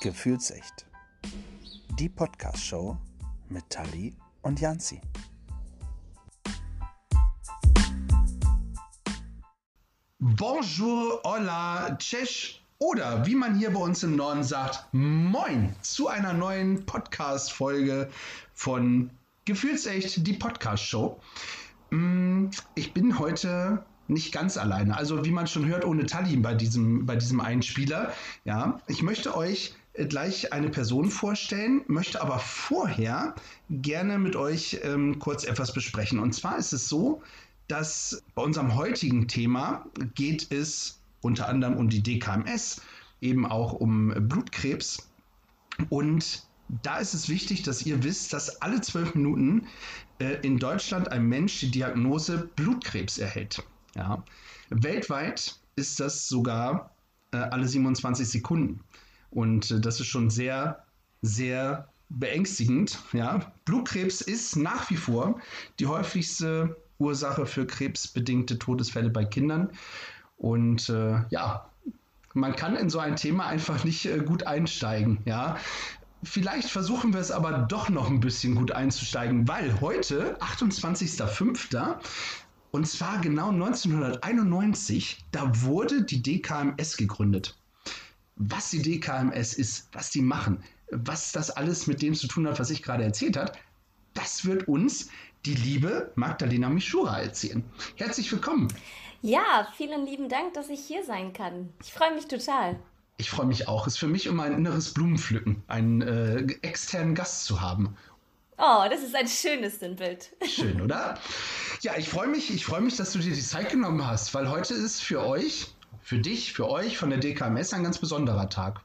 Gefühlsecht. Die Podcast-Show mit Tali und Janzi. Bonjour, hola, tschech oder wie man hier bei uns im Norden sagt, moin zu einer neuen Podcast-Folge von Gefühlsecht, die Podcast-Show. Mm, ich bin heute nicht ganz alleine. Also wie man schon hört, ohne Tali bei diesem, bei diesem Einspieler. Ja, ich möchte euch gleich eine Person vorstellen, möchte aber vorher gerne mit euch ähm, kurz etwas besprechen. Und zwar ist es so, dass bei unserem heutigen Thema geht es unter anderem um die DKMS, eben auch um Blutkrebs. Und da ist es wichtig, dass ihr wisst, dass alle zwölf Minuten äh, in Deutschland ein Mensch die Diagnose Blutkrebs erhält. Ja. Weltweit ist das sogar äh, alle 27 Sekunden. Und äh, das ist schon sehr, sehr beängstigend. Ja. Blutkrebs ist nach wie vor die häufigste Ursache für krebsbedingte Todesfälle bei Kindern. Und äh, ja, man kann in so ein Thema einfach nicht äh, gut einsteigen. Ja. Vielleicht versuchen wir es aber doch noch ein bisschen gut einzusteigen, weil heute, 28.05., und zwar genau 1991, da wurde die DKMS gegründet. Was die DKMS ist, was die machen, was das alles mit dem zu tun hat, was ich gerade erzählt habe, das wird uns die liebe Magdalena Mischura erzählen. Herzlich willkommen. Ja, vielen lieben Dank, dass ich hier sein kann. Ich freue mich total. Ich freue mich auch. Es ist für mich immer ein inneres Blumenpflücken, einen äh, externen Gast zu haben. Oh, das ist ein schönes Sinnbild. Schön, oder? Ja, ich freue mich, ich freue mich, dass du dir die Zeit genommen hast, weil heute ist für euch, für dich, für euch von der DKMS ein ganz besonderer Tag.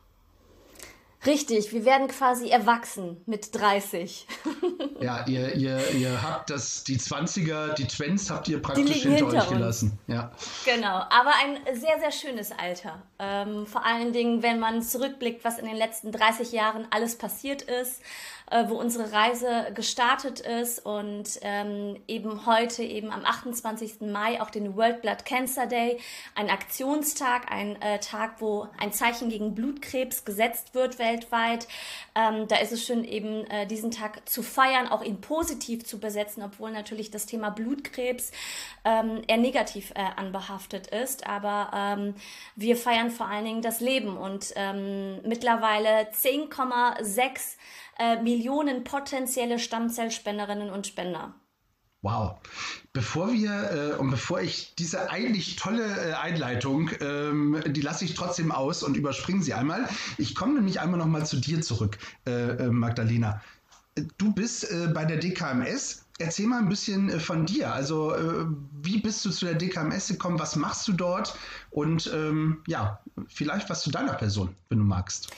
Richtig, wir werden quasi erwachsen mit 30. ja, ihr, ihr, ihr habt das, die 20er, die Twents habt ihr praktisch hinter, hinter, euch gelassen. Ja. Genau, aber ein sehr, sehr schönes Alter. Ähm, vor allen Dingen, wenn man zurückblickt, was in den letzten 30 Jahren alles passiert ist äh, wo unsere Reise gestartet ist und ähm, eben heute, eben am 28. Mai, auch den World Blood Cancer Day, ein Aktionstag, ein äh, Tag, wo ein Zeichen gegen Blutkrebs gesetzt wird weltweit. Ähm, da ist es schön, eben äh, diesen Tag zu feiern, auch ihn positiv zu besetzen, obwohl natürlich das Thema Blutkrebs ähm, eher negativ äh, anbehaftet ist. Aber ähm, wir feiern vor allen Dingen das Leben und ähm, mittlerweile 10,6 äh, Millionen potenzielle Stammzellspenderinnen und Spender. Wow. Bevor wir äh, und bevor ich diese eigentlich tolle äh, Einleitung, ähm, die lasse ich trotzdem aus und überspringe sie einmal. Ich komme nämlich einmal noch mal zu dir zurück, äh, äh Magdalena. Du bist äh, bei der DKMS. Erzähl mal ein bisschen von dir. Also, wie bist du zu der DKMS gekommen? Was machst du dort? Und ähm, ja, vielleicht was zu deiner Person, wenn du magst.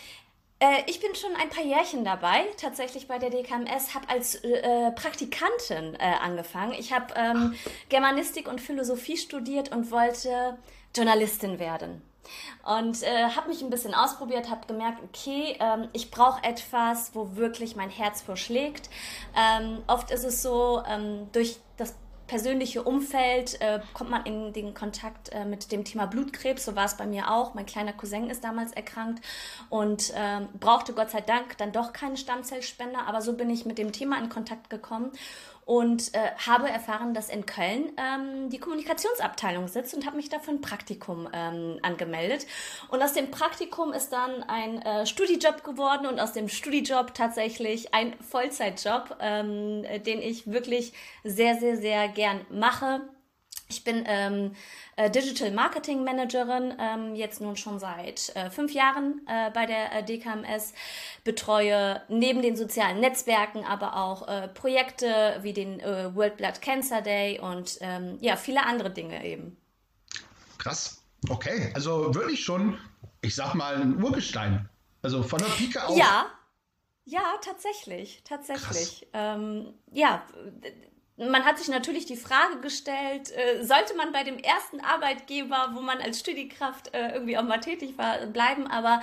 Äh, ich bin schon ein paar Jährchen dabei, tatsächlich bei der DKMS, habe als äh, Praktikantin äh, angefangen. Ich habe ähm, Germanistik und Philosophie studiert und wollte Journalistin werden. Und äh, habe mich ein bisschen ausprobiert, habe gemerkt, okay, ähm, ich brauche etwas, wo wirklich mein Herz vorschlägt. Ähm, oft ist es so, ähm, durch das persönliche Umfeld äh, kommt man in den Kontakt äh, mit dem Thema Blutkrebs. So war es bei mir auch. Mein kleiner Cousin ist damals erkrankt und äh, brauchte Gott sei Dank dann doch keinen Stammzellspender. Aber so bin ich mit dem Thema in Kontakt gekommen und äh, habe erfahren, dass in Köln ähm, die Kommunikationsabteilung sitzt und habe mich dafür ein Praktikum ähm, angemeldet. Und aus dem Praktikum ist dann ein äh, Studijob geworden und aus dem Studijob tatsächlich ein Vollzeitjob, ähm, den ich wirklich sehr, sehr, sehr gern mache. Ich bin ähm, äh, Digital Marketing Managerin, ähm, jetzt nun schon seit äh, fünf Jahren äh, bei der äh, DKMS, betreue neben den sozialen Netzwerken aber auch äh, Projekte wie den äh, World Blood Cancer Day und ähm, ja, viele andere Dinge eben. Krass, okay, also wirklich schon, ich sag mal, ein Urgestein. Also von der Pike auf. Ja, ja, tatsächlich, tatsächlich. Ähm, ja, man hat sich natürlich die Frage gestellt, äh, sollte man bei dem ersten Arbeitgeber, wo man als Studiekraft äh, irgendwie auch mal tätig war, bleiben. Aber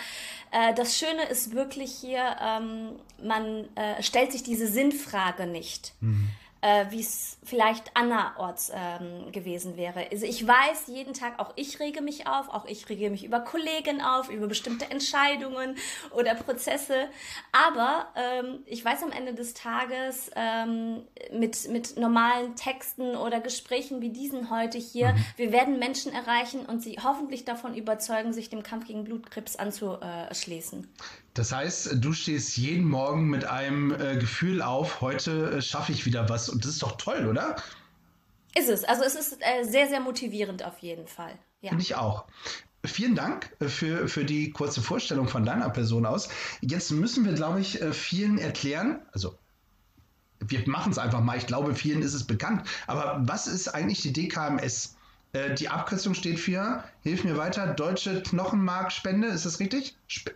äh, das Schöne ist wirklich hier, ähm, man äh, stellt sich diese Sinnfrage nicht. Mhm. Äh, wie es vielleicht anderorts ähm, gewesen wäre. Also ich weiß jeden Tag, auch ich rege mich auf, auch ich rege mich über Kollegen auf, über bestimmte Entscheidungen oder Prozesse. Aber ähm, ich weiß am Ende des Tages ähm, mit, mit normalen Texten oder Gesprächen wie diesen heute hier, mhm. wir werden Menschen erreichen und sie hoffentlich davon überzeugen, sich dem Kampf gegen Blutkrebs anzuschließen. Das heißt, du stehst jeden Morgen mit einem äh, Gefühl auf, heute äh, schaffe ich wieder was. Und das ist doch toll, oder? Ist es. Also es ist äh, sehr, sehr motivierend auf jeden Fall. Ja. Finde ich auch. Vielen Dank äh, für, für die kurze Vorstellung von deiner Person aus. Jetzt müssen wir, glaube ich, äh, vielen erklären, also wir machen es einfach mal, ich glaube, vielen ist es bekannt, aber was ist eigentlich die DKMS? Äh, die Abkürzung steht für, hilf mir weiter, Deutsche Knochenmarkspende, ist das richtig? Sp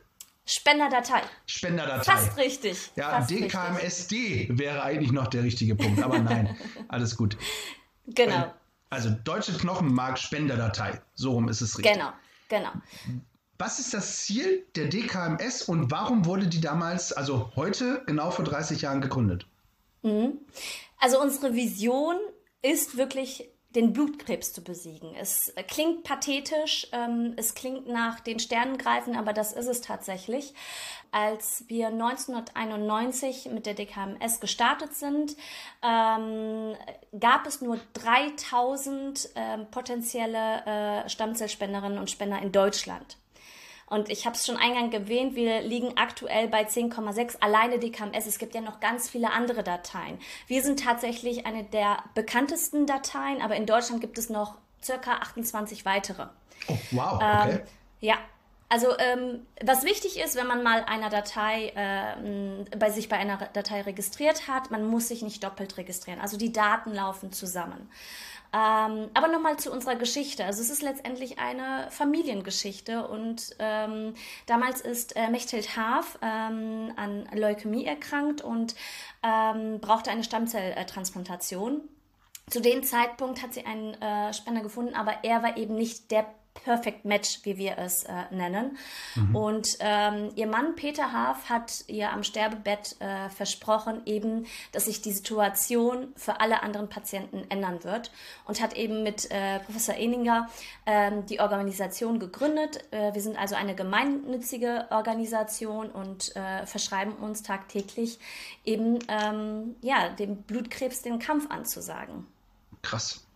Spenderdatei. Spenderdatei. Fast richtig. Ja, Fast DKMSD richtig. wäre eigentlich noch der richtige Punkt, aber nein, alles gut. Genau. Also Deutsche Knochenmark-Spenderdatei, so rum ist es richtig. Genau, genau. Was ist das Ziel der DKMS und warum wurde die damals, also heute, genau vor 30 Jahren gegründet? Mhm. Also unsere Vision ist wirklich den Blutkrebs zu besiegen. Es klingt pathetisch, ähm, es klingt nach den Sternen greifen, aber das ist es tatsächlich. Als wir 1991 mit der DKMS gestartet sind, ähm, gab es nur 3000 ähm, potenzielle äh, Stammzellspenderinnen und Spender in Deutschland. Und ich habe es schon eingangs erwähnt, wir liegen aktuell bei 10,6 alleine DKMS. Es gibt ja noch ganz viele andere Dateien. Wir sind tatsächlich eine der bekanntesten Dateien, aber in Deutschland gibt es noch circa 28 weitere. Oh, wow, okay. Ähm, ja, also ähm, was wichtig ist, wenn man mal einer Datei äh, bei sich bei einer Datei registriert hat, man muss sich nicht doppelt registrieren. Also die Daten laufen zusammen. Ähm, aber nochmal zu unserer Geschichte. Also es ist letztendlich eine Familiengeschichte und ähm, damals ist äh, Mechthild Haaf ähm, an Leukämie erkrankt und ähm, brauchte eine Stammzelltransplantation. Zu dem Zeitpunkt hat sie einen äh, Spender gefunden, aber er war eben nicht der Perfect Match, wie wir es äh, nennen. Mhm. Und ähm, ihr Mann Peter Haaf hat ihr am Sterbebett äh, versprochen, eben, dass sich die Situation für alle anderen Patienten ändern wird und hat eben mit äh, Professor Eninger ähm, die Organisation gegründet. Äh, wir sind also eine gemeinnützige Organisation und äh, verschreiben uns tagtäglich eben ähm, ja, dem Blutkrebs den Kampf anzusagen. Krass.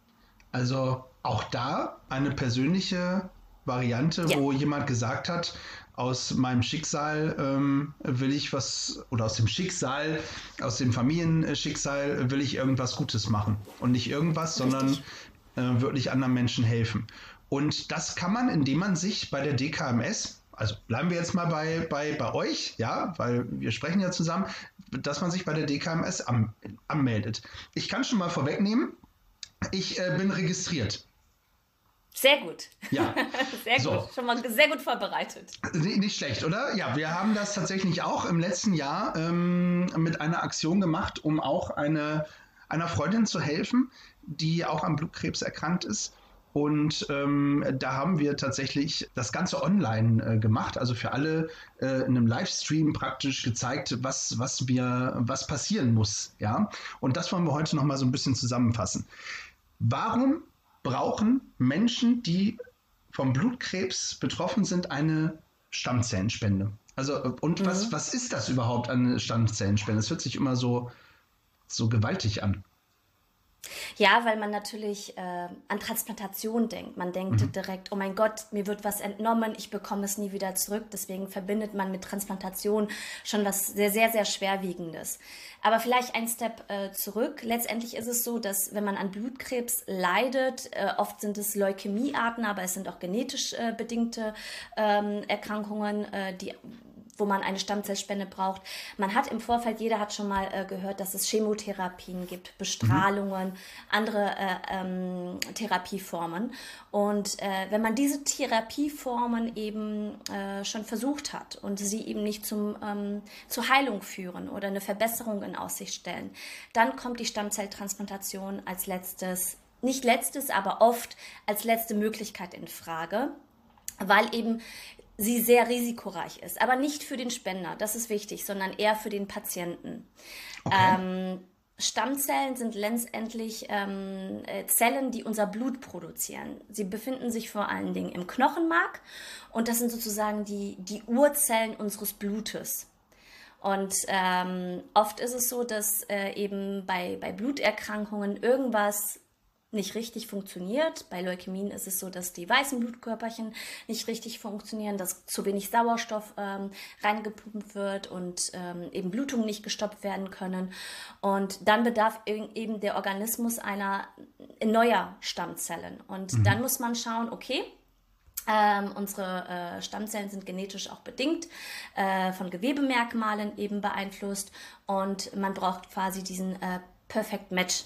Also auch da eine persönliche Variante, ja. wo jemand gesagt hat, aus meinem Schicksal ähm, will ich was, oder aus dem Schicksal, aus dem Familienschicksal will ich irgendwas Gutes machen. Und nicht irgendwas, sondern äh, wirklich anderen Menschen helfen. Und das kann man, indem man sich bei der DKMS, also bleiben wir jetzt mal bei, bei, bei euch, ja, weil wir sprechen ja zusammen, dass man sich bei der DKMS am, anmeldet. Ich kann schon mal vorwegnehmen, ich äh, bin registriert. Sehr gut. Ja. Sehr so. gut. Schon mal sehr gut vorbereitet. Nicht schlecht, oder? Ja, wir haben das tatsächlich auch im letzten Jahr ähm, mit einer Aktion gemacht, um auch eine, einer Freundin zu helfen, die auch am Blutkrebs erkrankt ist. Und ähm, da haben wir tatsächlich das Ganze online äh, gemacht, also für alle äh, in einem Livestream praktisch gezeigt, was, was wir, was passieren muss. Ja? Und das wollen wir heute nochmal so ein bisschen zusammenfassen. Warum brauchen Menschen, die vom Blutkrebs betroffen sind, eine Stammzellenspende. Also, und mhm. was, was ist das überhaupt, eine Stammzellenspende? Es hört sich immer so, so gewaltig an. Ja, weil man natürlich äh, an Transplantation denkt. Man denkt mhm. direkt, oh mein Gott, mir wird was entnommen, ich bekomme es nie wieder zurück. Deswegen verbindet man mit Transplantation schon was sehr, sehr, sehr Schwerwiegendes. Aber vielleicht ein Step äh, zurück. Letztendlich ist es so, dass wenn man an Blutkrebs leidet, äh, oft sind es Leukämiearten, aber es sind auch genetisch äh, bedingte ähm, Erkrankungen, äh, die wo man eine Stammzellspende braucht. Man hat im Vorfeld, jeder hat schon mal äh, gehört, dass es Chemotherapien gibt, Bestrahlungen, mhm. andere äh, ähm, Therapieformen. Und äh, wenn man diese Therapieformen eben äh, schon versucht hat und sie eben nicht zum, ähm, zur Heilung führen oder eine Verbesserung in Aussicht stellen, dann kommt die Stammzelltransplantation als letztes nicht letztes, aber oft als letzte Möglichkeit in Frage, weil eben sie sehr risikoreich ist. Aber nicht für den Spender, das ist wichtig, sondern eher für den Patienten. Okay. Ähm, Stammzellen sind letztendlich ähm, äh, Zellen, die unser Blut produzieren. Sie befinden sich vor allen Dingen im Knochenmark und das sind sozusagen die, die Urzellen unseres Blutes. Und ähm, oft ist es so, dass äh, eben bei, bei Bluterkrankungen irgendwas nicht richtig funktioniert. Bei Leukämien ist es so, dass die weißen Blutkörperchen nicht richtig funktionieren, dass zu wenig Sauerstoff ähm, reingepumpt wird und ähm, eben Blutungen nicht gestoppt werden können. Und dann bedarf eben der Organismus einer neuer Stammzellen. Und mhm. dann muss man schauen, okay, ähm, unsere äh, Stammzellen sind genetisch auch bedingt, äh, von Gewebemerkmalen eben beeinflusst und man braucht quasi diesen äh, Perfect Match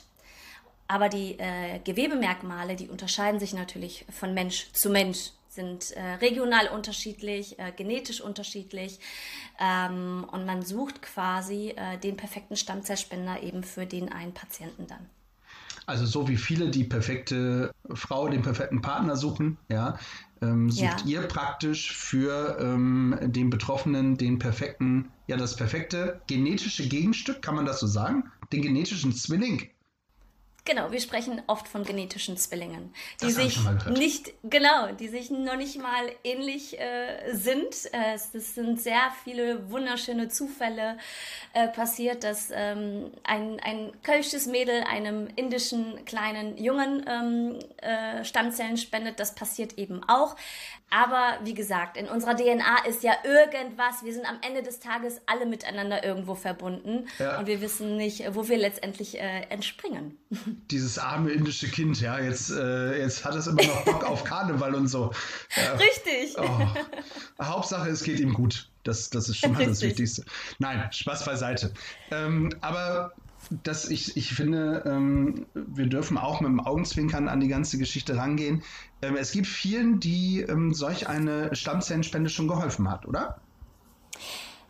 aber die äh, Gewebemerkmale, die unterscheiden sich natürlich von Mensch zu Mensch, sind äh, regional unterschiedlich, äh, genetisch unterschiedlich. Ähm, und man sucht quasi äh, den perfekten Stammzellspender eben für den einen Patienten dann. Also so wie viele die perfekte Frau, den perfekten Partner suchen, ja, ähm, sucht ja. ihr praktisch für ähm, den Betroffenen den perfekten, ja, das perfekte genetische Gegenstück, kann man das so sagen? Den genetischen Zwilling. Genau, wir sprechen oft von genetischen Zwillingen, die sich nicht, genau, die sich noch nicht mal ähnlich äh, sind. Äh, es sind sehr viele wunderschöne Zufälle äh, passiert, dass ähm, ein, ein kölsches Mädel einem indischen kleinen Jungen ähm, äh, Stammzellen spendet. Das passiert eben auch. Aber wie gesagt, in unserer DNA ist ja irgendwas. Wir sind am Ende des Tages alle miteinander irgendwo verbunden ja. und wir wissen nicht, wo wir letztendlich äh, entspringen. Dieses arme indische Kind, ja, jetzt, äh, jetzt hat es immer noch Bock auf Karneval und so. Ja. Richtig. Oh. Hauptsache, es geht ihm gut. Das, das ist schon mal das Wichtigste. Nein, Spaß beiseite. Ähm, aber dass ich, ich finde, ähm, wir dürfen auch mit dem Augenzwinkern an die ganze Geschichte rangehen. Ähm, es gibt vielen, die ähm, solch eine Stammzellenspende schon geholfen hat, oder?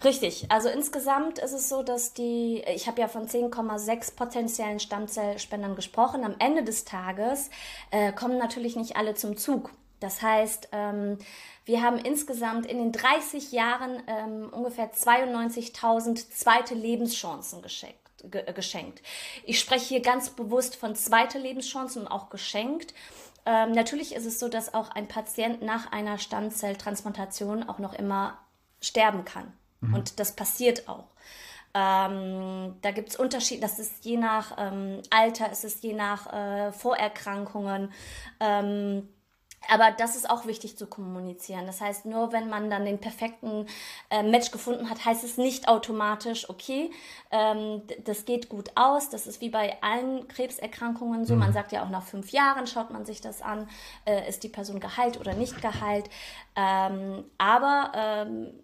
Richtig. Also insgesamt ist es so, dass die, ich habe ja von 10,6 potenziellen Stammzellspendern gesprochen. Am Ende des Tages äh, kommen natürlich nicht alle zum Zug. Das heißt, ähm, wir haben insgesamt in den 30 Jahren ähm, ungefähr 92.000 zweite Lebenschancen geschenkt geschenkt. Ich spreche hier ganz bewusst von zweiter Lebenschancen und auch geschenkt. Ähm, natürlich ist es so, dass auch ein Patient nach einer Stammzelltransplantation auch noch immer sterben kann. Mhm. Und das passiert auch. Ähm, da gibt es Unterschiede, das ist je nach ähm, Alter, es ist je nach äh, Vorerkrankungen. Ähm, aber das ist auch wichtig zu kommunizieren. Das heißt, nur wenn man dann den perfekten äh, Match gefunden hat, heißt es nicht automatisch, okay, ähm, das geht gut aus. Das ist wie bei allen Krebserkrankungen so. Mhm. Man sagt ja auch nach fünf Jahren schaut man sich das an, äh, ist die Person geheilt oder nicht geheilt. Ähm, aber ähm,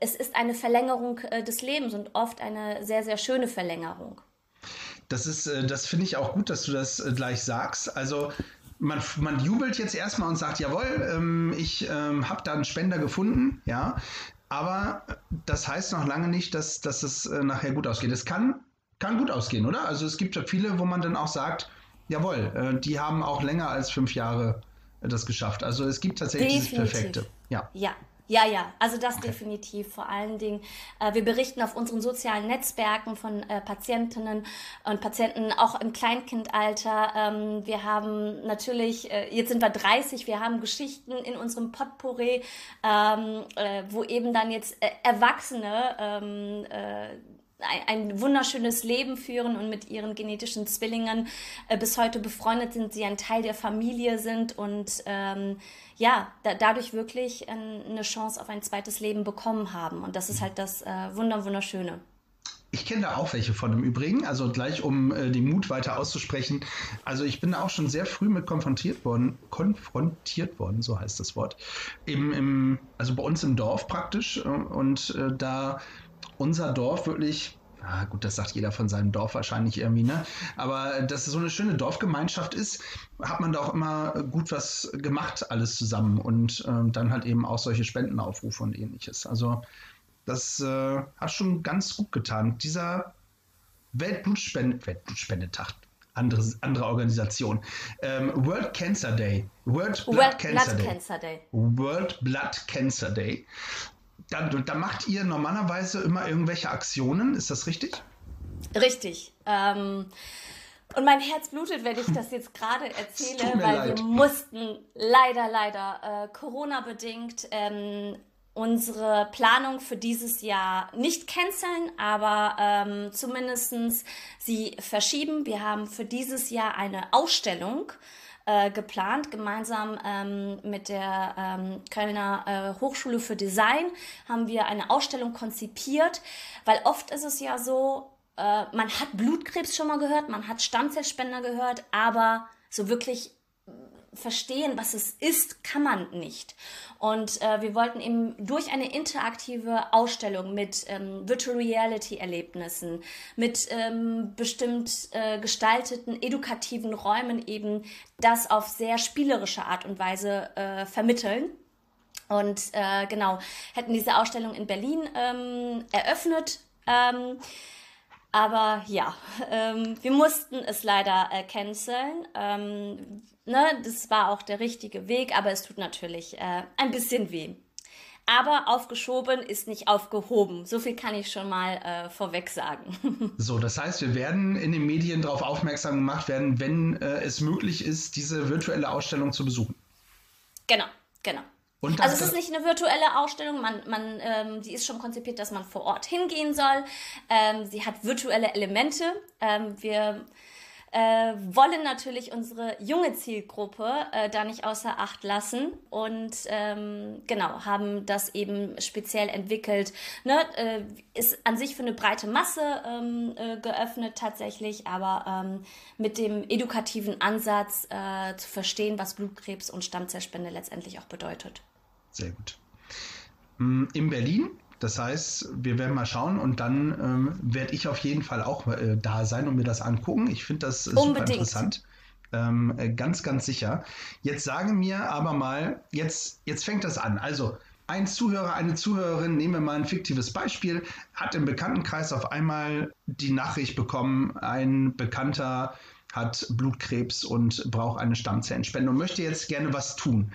es ist eine Verlängerung äh, des Lebens und oft eine sehr, sehr schöne Verlängerung. Das ist, äh, das finde ich auch gut, dass du das äh, gleich sagst. Also man, man jubelt jetzt erstmal und sagt, jawohl, ähm, ich ähm, habe da einen Spender gefunden, ja. Aber das heißt noch lange nicht, dass, dass es nachher gut ausgeht. Es kann, kann gut ausgehen, oder? Also es gibt ja viele, wo man dann auch sagt, jawohl, die haben auch länger als fünf Jahre das geschafft. Also es gibt tatsächlich Definitiv. das Perfekte. Ja. ja, ja, ja, also das okay. definitiv. Vor allen Dingen, äh, wir berichten auf unseren sozialen Netzwerken von äh, Patientinnen und Patienten, auch im Kleinkindalter. Ähm, wir haben natürlich, äh, jetzt sind wir 30, wir haben Geschichten in unserem Potpourri, ähm, äh, wo eben dann jetzt äh, Erwachsene ähm, äh, ein, wunderschönes Leben führen und mit ihren genetischen Zwillingen äh, bis heute befreundet sind, sie ein Teil der Familie sind und ähm, ja, da, dadurch wirklich äh, eine Chance auf ein zweites Leben bekommen haben. Und das ist halt das äh, Wunder, Wunderschöne. Ich kenne da auch welche von im Übrigen, also gleich um äh, den Mut weiter auszusprechen. Also ich bin da auch schon sehr früh mit konfrontiert worden, konfrontiert worden, so heißt das Wort. Eben im, also bei uns im Dorf praktisch. Äh, und äh, da unser Dorf wirklich Ah, gut, das sagt jeder von seinem Dorf wahrscheinlich irgendwie, ne? Aber dass es so eine schöne Dorfgemeinschaft ist, hat man da auch immer gut was gemacht, alles zusammen. Und ähm, dann halt eben auch solche Spendenaufrufe und ähnliches. Also, das äh, hat schon ganz gut getan. Dieser Weltblutspende Weltblutspendetag, andere, andere Organisation. Ähm, World Cancer Day. World Blood, World Cancer, Blood Day. Cancer Day. World Blood Cancer Day. Da, da macht ihr normalerweise immer irgendwelche Aktionen, ist das richtig? Richtig. Ähm, und mein Herz blutet, wenn ich das jetzt gerade erzähle, weil leid. wir mussten leider, leider äh, Corona-bedingt ähm, unsere Planung für dieses Jahr nicht canceln, aber ähm, zumindest sie verschieben. Wir haben für dieses Jahr eine Ausstellung äh, geplant, gemeinsam ähm, mit der ähm, Kölner äh, Hochschule für Design haben wir eine Ausstellung konzipiert, weil oft ist es ja so, äh, man hat Blutkrebs schon mal gehört, man hat Stammzellspender gehört, aber so wirklich verstehen, was es ist, kann man nicht. Und äh, wir wollten eben durch eine interaktive Ausstellung mit ähm, Virtual Reality Erlebnissen, mit ähm, bestimmt äh, gestalteten edukativen Räumen eben das auf sehr spielerische Art und Weise äh, vermitteln. Und äh, genau, hätten diese Ausstellung in Berlin ähm, eröffnet. Aber ja, ähm, wir mussten es leider äh, canceln. Ähm, ne, das war auch der richtige Weg, aber es tut natürlich äh, ein bisschen weh. Aber aufgeschoben ist nicht aufgehoben. So viel kann ich schon mal äh, vorweg sagen. so, das heißt, wir werden in den Medien darauf aufmerksam gemacht werden, wenn äh, es möglich ist, diese virtuelle Ausstellung zu besuchen. Genau, genau. Also es ist nicht eine virtuelle Ausstellung, man, man, ähm, die ist schon konzipiert, dass man vor Ort hingehen soll. Ähm, sie hat virtuelle Elemente. Ähm, wir äh, wollen natürlich unsere junge Zielgruppe äh, da nicht außer Acht lassen und ähm, genau haben das eben speziell entwickelt. Ne? Äh, ist an sich für eine breite Masse ähm, äh, geöffnet tatsächlich, aber ähm, mit dem edukativen Ansatz äh, zu verstehen, was Blutkrebs und Stammzellspende letztendlich auch bedeutet. Sehr gut. Mm, in Berlin, das heißt, wir werden mal schauen und dann ähm, werde ich auf jeden Fall auch äh, da sein und mir das angucken. Ich finde das äh, super interessant. Ähm, äh, ganz, ganz sicher. Jetzt sage mir aber mal, jetzt, jetzt fängt das an. Also, ein Zuhörer, eine Zuhörerin, nehmen wir mal ein fiktives Beispiel, hat im Bekanntenkreis auf einmal die Nachricht bekommen, ein Bekannter hat Blutkrebs und braucht eine Stammzellenspende und möchte jetzt gerne was tun.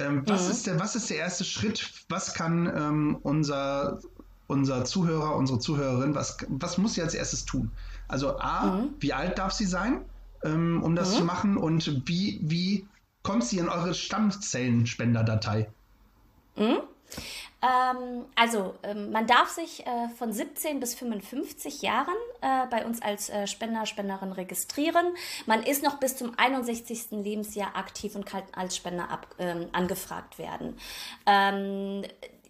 Ähm, was, mhm. ist der, was ist der erste Schritt? Was kann ähm, unser, unser Zuhörer, unsere Zuhörerin, was, was muss sie als erstes tun? Also A, mhm. wie alt darf sie sein, ähm, um das mhm. zu machen? Und wie, wie kommt sie in eure Stammzellenspenderdatei? Ähm, also, ähm, man darf sich äh, von 17 bis 55 Jahren äh, bei uns als äh, Spender, Spenderin registrieren. Man ist noch bis zum 61. Lebensjahr aktiv und kann als Spender ab, ähm, angefragt werden.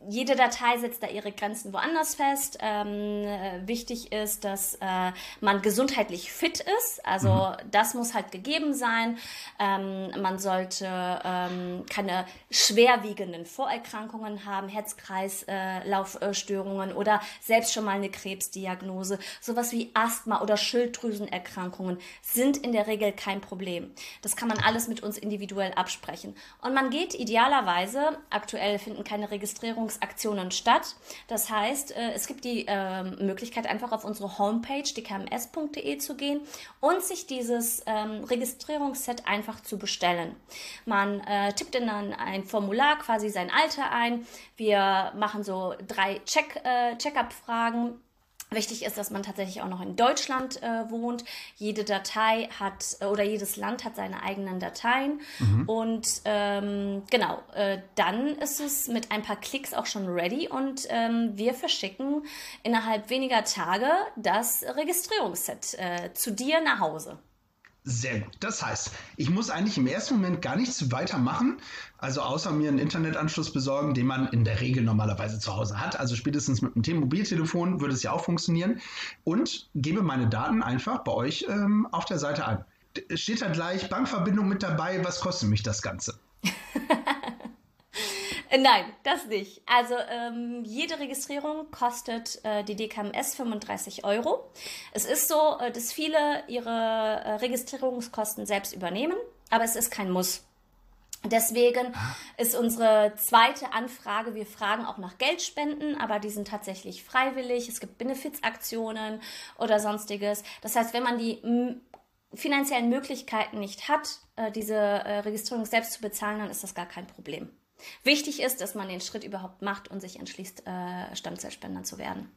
Jede Datei setzt da ihre Grenzen woanders fest. Ähm, äh, wichtig ist, dass äh, man gesundheitlich fit ist. Also mhm. das muss halt gegeben sein. Ähm, man sollte ähm, keine schwerwiegenden Vorerkrankungen haben, Herz-Kreislaufstörungen äh, oder selbst schon mal eine Krebsdiagnose. Sowas wie Asthma oder Schilddrüsenerkrankungen sind in der Regel kein Problem. Das kann man alles mit uns individuell absprechen. Und man geht idealerweise, aktuell finden keine Registrierungen Registrierungsaktionen statt. Das heißt, äh, es gibt die ähm, Möglichkeit, einfach auf unsere Homepage dkms.de zu gehen und sich dieses ähm, Registrierungsset einfach zu bestellen. Man äh, tippt in ein, ein Formular quasi sein Alter ein. Wir machen so drei Check, äh, Check-up-Fragen Wichtig ist, dass man tatsächlich auch noch in Deutschland äh, wohnt. Jede Datei hat äh, oder jedes Land hat seine eigenen Dateien. Mhm. Und ähm, genau, äh, dann ist es mit ein paar Klicks auch schon ready und ähm, wir verschicken innerhalb weniger Tage das Registrierungsset äh, zu dir nach Hause. Sehr gut. Das heißt, ich muss eigentlich im ersten Moment gar nichts weiter machen, also außer mir einen Internetanschluss besorgen, den man in der Regel normalerweise zu Hause hat. Also spätestens mit einem Mobiltelefon würde es ja auch funktionieren. Und gebe meine Daten einfach bei euch ähm, auf der Seite an. Steht da gleich Bankverbindung mit dabei, was kostet mich das Ganze? Äh, nein, das nicht. Also ähm, jede Registrierung kostet äh, die DKMS 35 Euro. Es ist so, äh, dass viele ihre äh, Registrierungskosten selbst übernehmen, aber es ist kein Muss. Deswegen ist unsere zweite Anfrage, wir fragen auch nach Geldspenden, aber die sind tatsächlich freiwillig. Es gibt Benefizaktionen oder sonstiges. Das heißt, wenn man die finanziellen Möglichkeiten nicht hat, äh, diese äh, Registrierung selbst zu bezahlen, dann ist das gar kein Problem. Wichtig ist, dass man den Schritt überhaupt macht und sich entschließt, äh, Stammzellspender zu werden.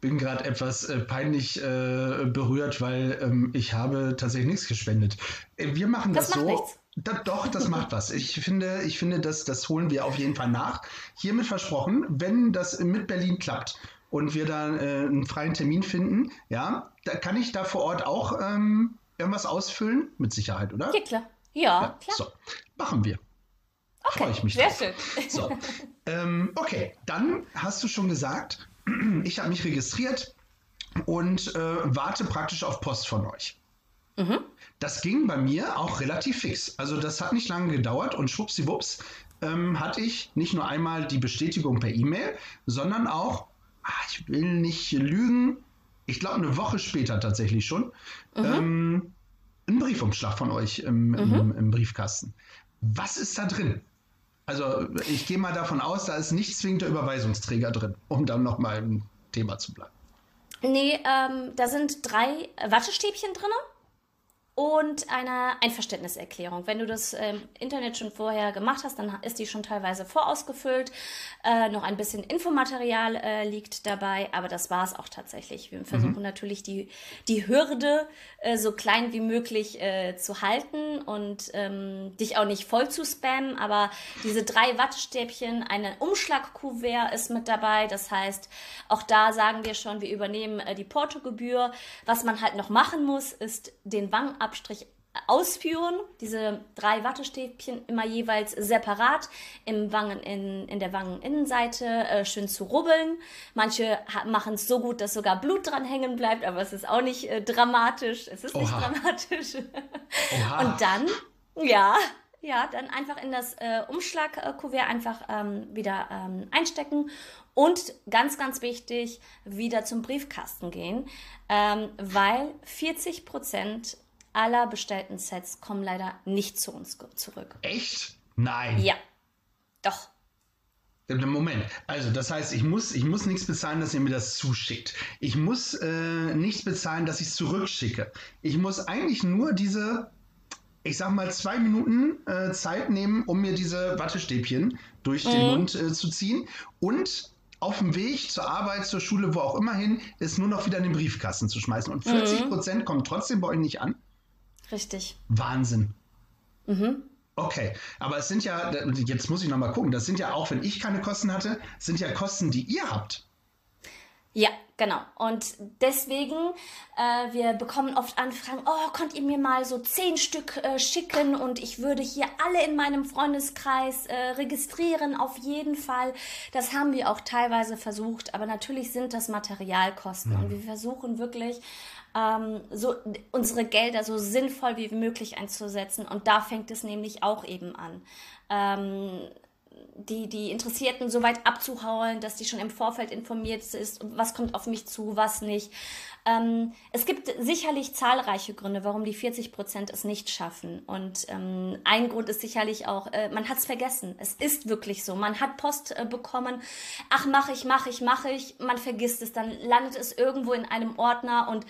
bin gerade etwas äh, peinlich äh, berührt, weil ähm, ich habe tatsächlich nichts gespendet. Äh, wir machen das, das so. Nichts. Da, doch, das macht was. Ich finde, ich finde, das, das holen wir auf jeden Fall nach. Hiermit versprochen, wenn das mit Berlin klappt und wir da äh, einen freien Termin finden, ja, da kann ich da vor Ort auch ähm, irgendwas ausfüllen? Mit Sicherheit, oder? Ja, klar. Ja, ja klar. So, machen wir. Okay, Freue ich mich sehr drauf. schön. So, ähm, okay, dann hast du schon gesagt, ich habe mich registriert und äh, warte praktisch auf Post von euch. Mhm. Das ging bei mir auch relativ fix. Also das hat nicht lange gedauert und schwuppsiwupps ähm, hatte ich nicht nur einmal die Bestätigung per E-Mail, sondern auch, ach, ich will nicht lügen, ich glaube eine Woche später tatsächlich schon, mhm. ähm, einen Briefumschlag von euch im, im, mhm. im Briefkasten. Was ist da drin? Also ich gehe mal davon aus, da ist nicht zwingend der Überweisungsträger drin, um dann nochmal im Thema zu bleiben. Nee, ähm, da sind drei Wattestäbchen drin und eine Einverständniserklärung. Wenn du das im ähm, Internet schon vorher gemacht hast, dann ist die schon teilweise vorausgefüllt. Äh, noch ein bisschen Infomaterial äh, liegt dabei, aber das war es auch tatsächlich. Wir versuchen mhm. natürlich die, die Hürde äh, so klein wie möglich äh, zu halten und ähm, dich auch nicht voll zu spammen, aber diese drei Wattestäbchen, ein Umschlagkuvert ist mit dabei. Das heißt, auch da sagen wir schon, wir übernehmen äh, die Portogebühr. Was man halt noch machen muss, ist den Wangenabschnitt Abstrich ausführen. Diese drei Wattestäbchen immer jeweils separat im Wangen in, in der Wangeninnenseite äh, schön zu rubbeln. Manche machen es so gut, dass sogar Blut dran hängen bleibt, aber es ist auch nicht äh, dramatisch. Es ist Oha. nicht dramatisch. Und dann, ja, ja, dann einfach in das äh, Umschlagkuvert einfach ähm, wieder ähm, einstecken und ganz, ganz wichtig, wieder zum Briefkasten gehen, ähm, weil 40 Prozent aller bestellten Sets kommen leider nicht zu uns zurück. Echt? Nein. Ja. Doch. Moment, also das heißt, ich muss, ich muss nichts bezahlen, dass ihr mir das zuschickt. Ich muss äh, nichts bezahlen, dass ich es zurückschicke. Ich muss eigentlich nur diese, ich sag mal, zwei Minuten äh, Zeit nehmen, um mir diese Wattestäbchen durch mhm. den Mund äh, zu ziehen. Und auf dem Weg zur Arbeit, zur Schule, wo auch immer hin, ist nur noch wieder in den Briefkasten zu schmeißen. Und 40 mhm. Prozent kommen trotzdem bei euch nicht an. Richtig. Wahnsinn. Mhm. Okay, aber es sind ja, jetzt muss ich nochmal gucken, das sind ja auch, wenn ich keine Kosten hatte, sind ja Kosten, die ihr habt. Ja, genau. Und deswegen, äh, wir bekommen oft Anfragen, oh, könnt ihr mir mal so zehn Stück äh, schicken und ich würde hier alle in meinem Freundeskreis äh, registrieren, auf jeden Fall. Das haben wir auch teilweise versucht, aber natürlich sind das Materialkosten mhm. und wir versuchen wirklich ähm, so unsere Gelder so sinnvoll wie möglich einzusetzen. Und da fängt es nämlich auch eben an. Ähm, die, die Interessierten so weit abzuhauen, dass die schon im Vorfeld informiert ist, was kommt auf mich zu, was nicht. Ähm, es gibt sicherlich zahlreiche Gründe, warum die 40 Prozent es nicht schaffen. Und ähm, ein Grund ist sicherlich auch, äh, man hat es vergessen. Es ist wirklich so. Man hat Post äh, bekommen. Ach, mache ich, mache ich, mache ich. Man vergisst es. Dann landet es irgendwo in einem Ordner und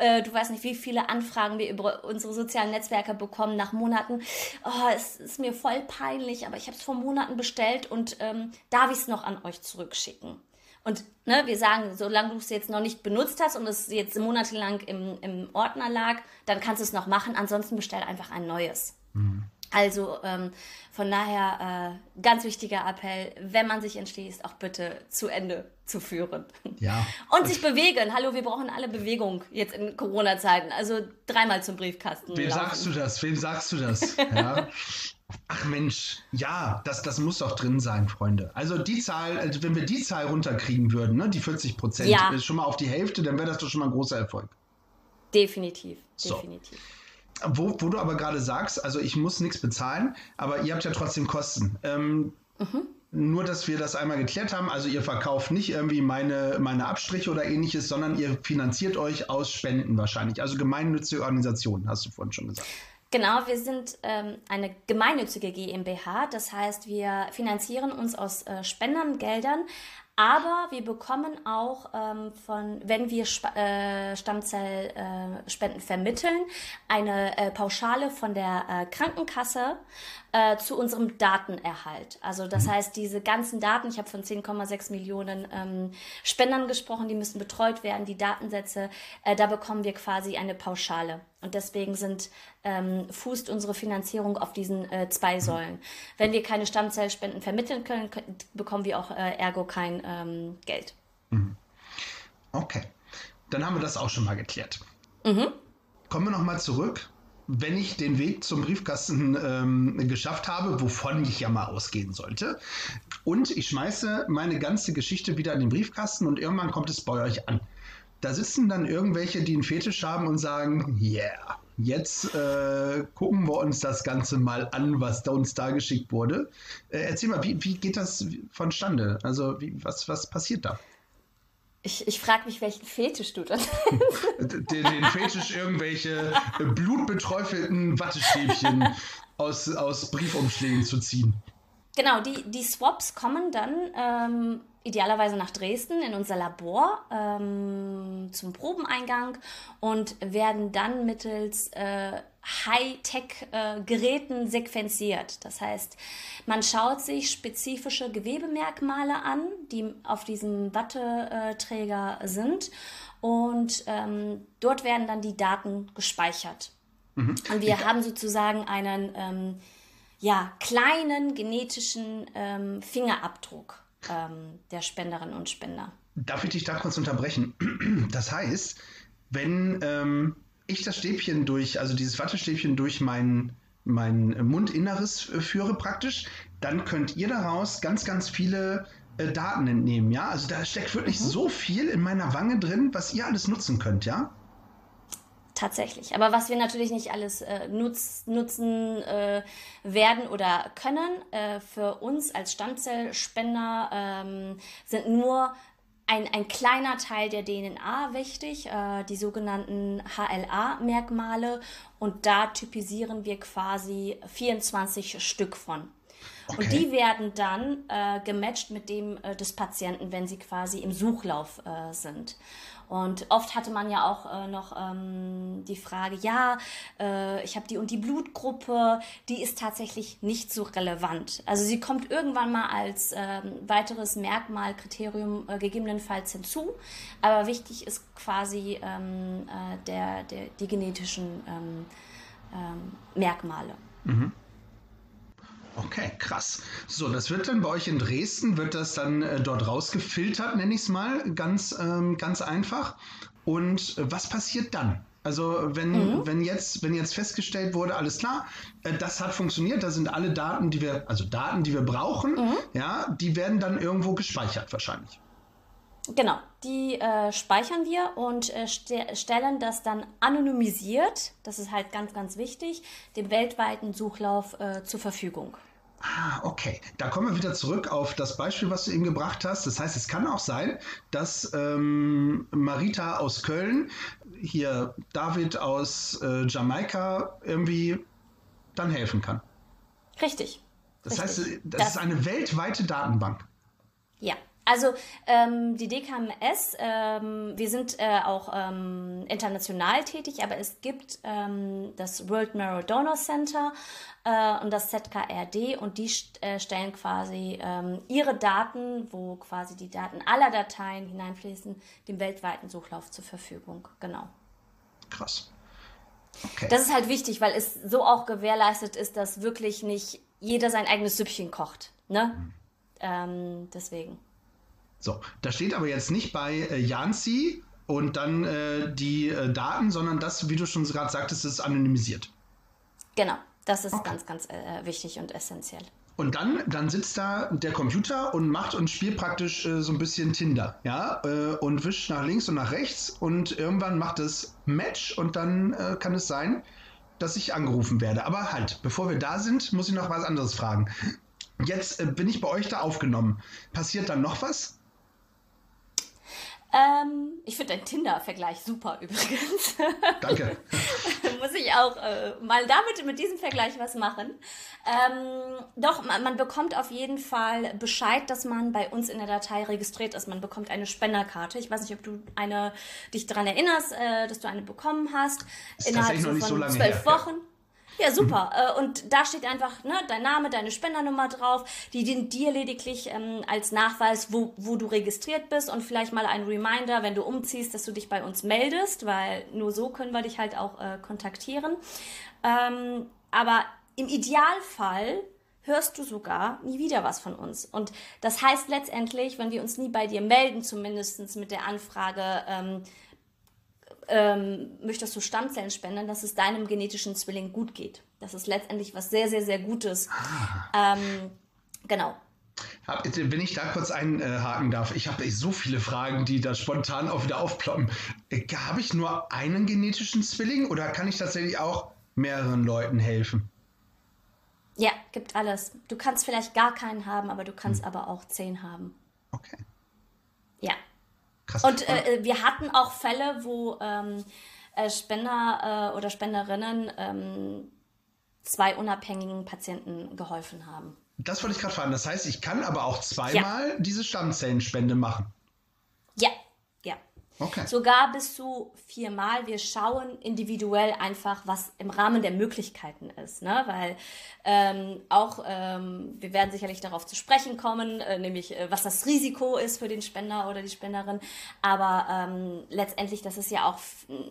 äh, du weißt nicht, wie viele Anfragen wir über unsere sozialen Netzwerke bekommen nach Monaten. Oh, es ist mir voll peinlich, aber ich habe es vor Monaten bestellt und ähm, darf ich es noch an euch zurückschicken? Und ne, wir sagen, solange du es jetzt noch nicht benutzt hast und es jetzt monatelang im, im Ordner lag, dann kannst du es noch machen. Ansonsten bestell einfach ein neues. Mhm. Also ähm, von daher äh, ganz wichtiger Appell, wenn man sich entschließt, auch bitte zu Ende zu führen. Ja. Und sich bewegen. Hallo, wir brauchen alle Bewegung jetzt in Corona-Zeiten. Also dreimal zum Briefkasten. Wem laufen. sagst du das? Wem sagst du das? Ja. Ach Mensch, ja, das, das muss doch drin sein, Freunde. Also die Zahl, also wenn wir die Zahl runterkriegen würden, ne, die 40 Prozent, ja. ist schon mal auf die Hälfte, dann wäre das doch schon mal ein großer Erfolg. Definitiv, definitiv. So. Wo, wo du aber gerade sagst, also ich muss nichts bezahlen, aber ihr habt ja trotzdem Kosten. Ähm, mhm. Nur, dass wir das einmal geklärt haben, also ihr verkauft nicht irgendwie meine, meine Abstriche oder ähnliches, sondern ihr finanziert euch aus Spenden wahrscheinlich. Also gemeinnützige Organisationen, hast du vorhin schon gesagt. Genau, wir sind ähm, eine gemeinnützige GmbH. Das heißt, wir finanzieren uns aus äh, Spendengeldern, aber wir bekommen auch ähm, von, wenn wir Sp äh, Stammzellspenden äh, vermitteln, eine äh, Pauschale von der äh, Krankenkasse äh, zu unserem Datenerhalt. Also das mhm. heißt, diese ganzen Daten, ich habe von 10,6 Millionen ähm, Spendern gesprochen, die müssen betreut werden, die Datensätze, äh, da bekommen wir quasi eine Pauschale. Und deswegen sind, ähm, fußt unsere Finanzierung auf diesen äh, zwei mhm. Säulen. Wenn wir keine Stammzellspenden vermitteln können, können bekommen wir auch äh, ergo kein ähm, Geld. Mhm. Okay, dann haben wir das auch schon mal geklärt. Mhm. Kommen wir nochmal zurück. Wenn ich den Weg zum Briefkasten ähm, geschafft habe, wovon ich ja mal ausgehen sollte, und ich schmeiße meine ganze Geschichte wieder in den Briefkasten und irgendwann kommt es bei euch an. Da sitzen dann irgendwelche, die einen Fetisch haben und sagen, yeah, jetzt äh, gucken wir uns das Ganze mal an, was da uns da geschickt wurde. Äh, erzähl mal, wie, wie geht das vonstande? Also wie, was, was passiert da? Ich, ich frage mich, welchen Fetisch du dann den, den Fetisch irgendwelche blutbeträufelten Wattestäbchen aus, aus Briefumschlägen zu ziehen. Genau, die, die Swaps kommen dann ähm, idealerweise nach Dresden in unser Labor ähm, zum Probeneingang und werden dann mittels äh, Hightech-Geräten sequenziert. Das heißt, man schaut sich spezifische Gewebemerkmale an, die auf diesem Watteträger sind und ähm, dort werden dann die Daten gespeichert. Mhm. Und wir haben sozusagen einen ähm, ja, kleinen genetischen ähm, Fingerabdruck ähm, der Spenderinnen und Spender. Darf ich dich da kurz unterbrechen? Das heißt, wenn ähm, ich das Stäbchen durch, also dieses Wattestäbchen durch mein, mein Mundinneres führe praktisch, dann könnt ihr daraus ganz, ganz viele äh, Daten entnehmen, ja? Also da steckt wirklich mhm. so viel in meiner Wange drin, was ihr alles nutzen könnt, ja? Tatsächlich. Aber was wir natürlich nicht alles äh, nutz, nutzen äh, werden oder können, äh, für uns als Stammzellspender ähm, sind nur ein, ein kleiner Teil der DNA wichtig, äh, die sogenannten HLA-Merkmale. Und da typisieren wir quasi 24 Stück von. Okay. Und die werden dann äh, gematcht mit dem äh, des Patienten, wenn sie quasi im Suchlauf äh, sind. Und oft hatte man ja auch äh, noch ähm, die Frage, ja, äh, ich habe die und die Blutgruppe, die ist tatsächlich nicht so relevant. Also sie kommt irgendwann mal als äh, weiteres Merkmal, Kriterium äh, gegebenenfalls hinzu, aber wichtig ist quasi ähm, äh, der, der, die genetischen ähm, ähm Merkmale. Mhm. Okay, krass. So, das wird dann bei euch in Dresden, wird das dann äh, dort rausgefiltert, nenne ich es mal, ganz, ähm, ganz einfach. Und äh, was passiert dann? Also wenn, mhm. wenn, jetzt, wenn jetzt festgestellt wurde, alles klar, äh, das hat funktioniert, da sind alle Daten, die wir, also Daten, die wir brauchen, mhm. ja, die werden dann irgendwo gespeichert wahrscheinlich. Genau, die äh, speichern wir und äh, st stellen das dann anonymisiert, das ist halt ganz, ganz wichtig, dem weltweiten Suchlauf äh, zur Verfügung. Ah, okay. Da kommen wir wieder zurück auf das Beispiel, was du eben gebracht hast. Das heißt, es kann auch sein, dass ähm, Marita aus Köln, hier David aus äh, Jamaika irgendwie dann helfen kann. Richtig. Das Richtig. heißt, das, das ist eine weltweite Datenbank. Also ähm, die DKMS, ähm, wir sind äh, auch ähm, international tätig, aber es gibt ähm, das World Marrow Donor Center äh, und das ZKRD und die st äh, stellen quasi ähm, ihre Daten, wo quasi die Daten aller Dateien hineinfließen, dem weltweiten Suchlauf zur Verfügung. Genau. Krass. Okay. Das ist halt wichtig, weil es so auch gewährleistet ist, dass wirklich nicht jeder sein eigenes Süppchen kocht. Ne? Mhm. Ähm, deswegen. So, da steht aber jetzt nicht bei äh, Yancy und dann äh, die äh, Daten, sondern das, wie du schon gerade sagtest, ist anonymisiert. Genau, das ist okay. ganz, ganz äh, wichtig und essentiell. Und dann, dann sitzt da der Computer und macht und spielt praktisch äh, so ein bisschen Tinder, ja, äh, und wischt nach links und nach rechts und irgendwann macht es Match und dann äh, kann es sein, dass ich angerufen werde. Aber halt, bevor wir da sind, muss ich noch was anderes fragen. Jetzt äh, bin ich bei euch da aufgenommen. Passiert dann noch was? Ähm, ich finde deinen Tinder-Vergleich super übrigens. Danke. Muss ich auch äh, mal damit mit diesem Vergleich was machen. Ähm, doch, man, man, bekommt auf jeden Fall Bescheid, dass man bei uns in der Datei registriert ist. Man bekommt eine Spenderkarte. Ich weiß nicht, ob du eine dich daran erinnerst, äh, dass du eine bekommen hast. Das Innerhalb so von zwölf Wochen. Ja. Ja, super. Mhm. Und da steht einfach ne, dein Name, deine Spendernummer drauf. Die dient dir lediglich ähm, als Nachweis, wo, wo du registriert bist und vielleicht mal ein Reminder, wenn du umziehst, dass du dich bei uns meldest, weil nur so können wir dich halt auch äh, kontaktieren. Ähm, aber im Idealfall hörst du sogar nie wieder was von uns. Und das heißt letztendlich, wenn wir uns nie bei dir melden, zumindest mit der Anfrage, ähm, ähm, möchtest du Stammzellen spenden, dass es deinem genetischen Zwilling gut geht. Das ist letztendlich was sehr, sehr, sehr Gutes. Ah. Ähm, genau. Wenn ich da kurz einhaken darf, ich habe so viele Fragen, die da spontan auch wieder aufploppen. Äh, habe ich nur einen genetischen Zwilling oder kann ich tatsächlich auch mehreren Leuten helfen? Ja, gibt alles. Du kannst vielleicht gar keinen haben, aber du kannst hm. aber auch zehn haben. Okay. Ja. Krass. Und äh, wir hatten auch Fälle, wo ähm, äh, Spender äh, oder Spenderinnen ähm, zwei unabhängigen Patienten geholfen haben. Das wollte ich gerade fragen. Das heißt, ich kann aber auch zweimal ja. diese Stammzellenspende machen. Ja, Okay. Sogar bis zu viermal. Wir schauen individuell einfach, was im Rahmen der Möglichkeiten ist. Ne? Weil ähm, auch, ähm, wir werden sicherlich darauf zu sprechen kommen, äh, nämlich äh, was das Risiko ist für den Spender oder die Spenderin. Aber ähm, letztendlich, das ist ja auch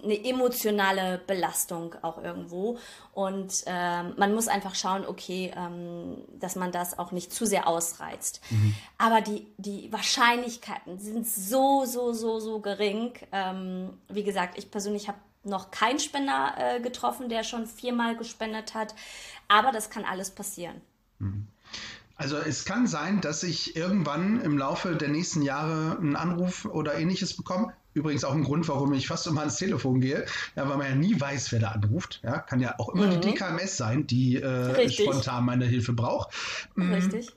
eine emotionale Belastung auch irgendwo. Und ähm, man muss einfach schauen, okay, ähm, dass man das auch nicht zu sehr ausreizt. Mhm. Aber die, die Wahrscheinlichkeiten sind so, so, so, so gering. Ähm, wie gesagt, ich persönlich habe noch keinen Spender äh, getroffen, der schon viermal gespendet hat. Aber das kann alles passieren. Mhm. Also es kann sein, dass ich irgendwann im Laufe der nächsten Jahre einen Anruf oder ähnliches bekomme. Übrigens auch ein Grund, warum ich fast immer ans Telefon gehe, ja, weil man ja nie weiß, wer da anruft. Ja, kann ja auch immer mhm. die DKMS sein, die äh, spontan meine Hilfe braucht. Mhm. Richtig.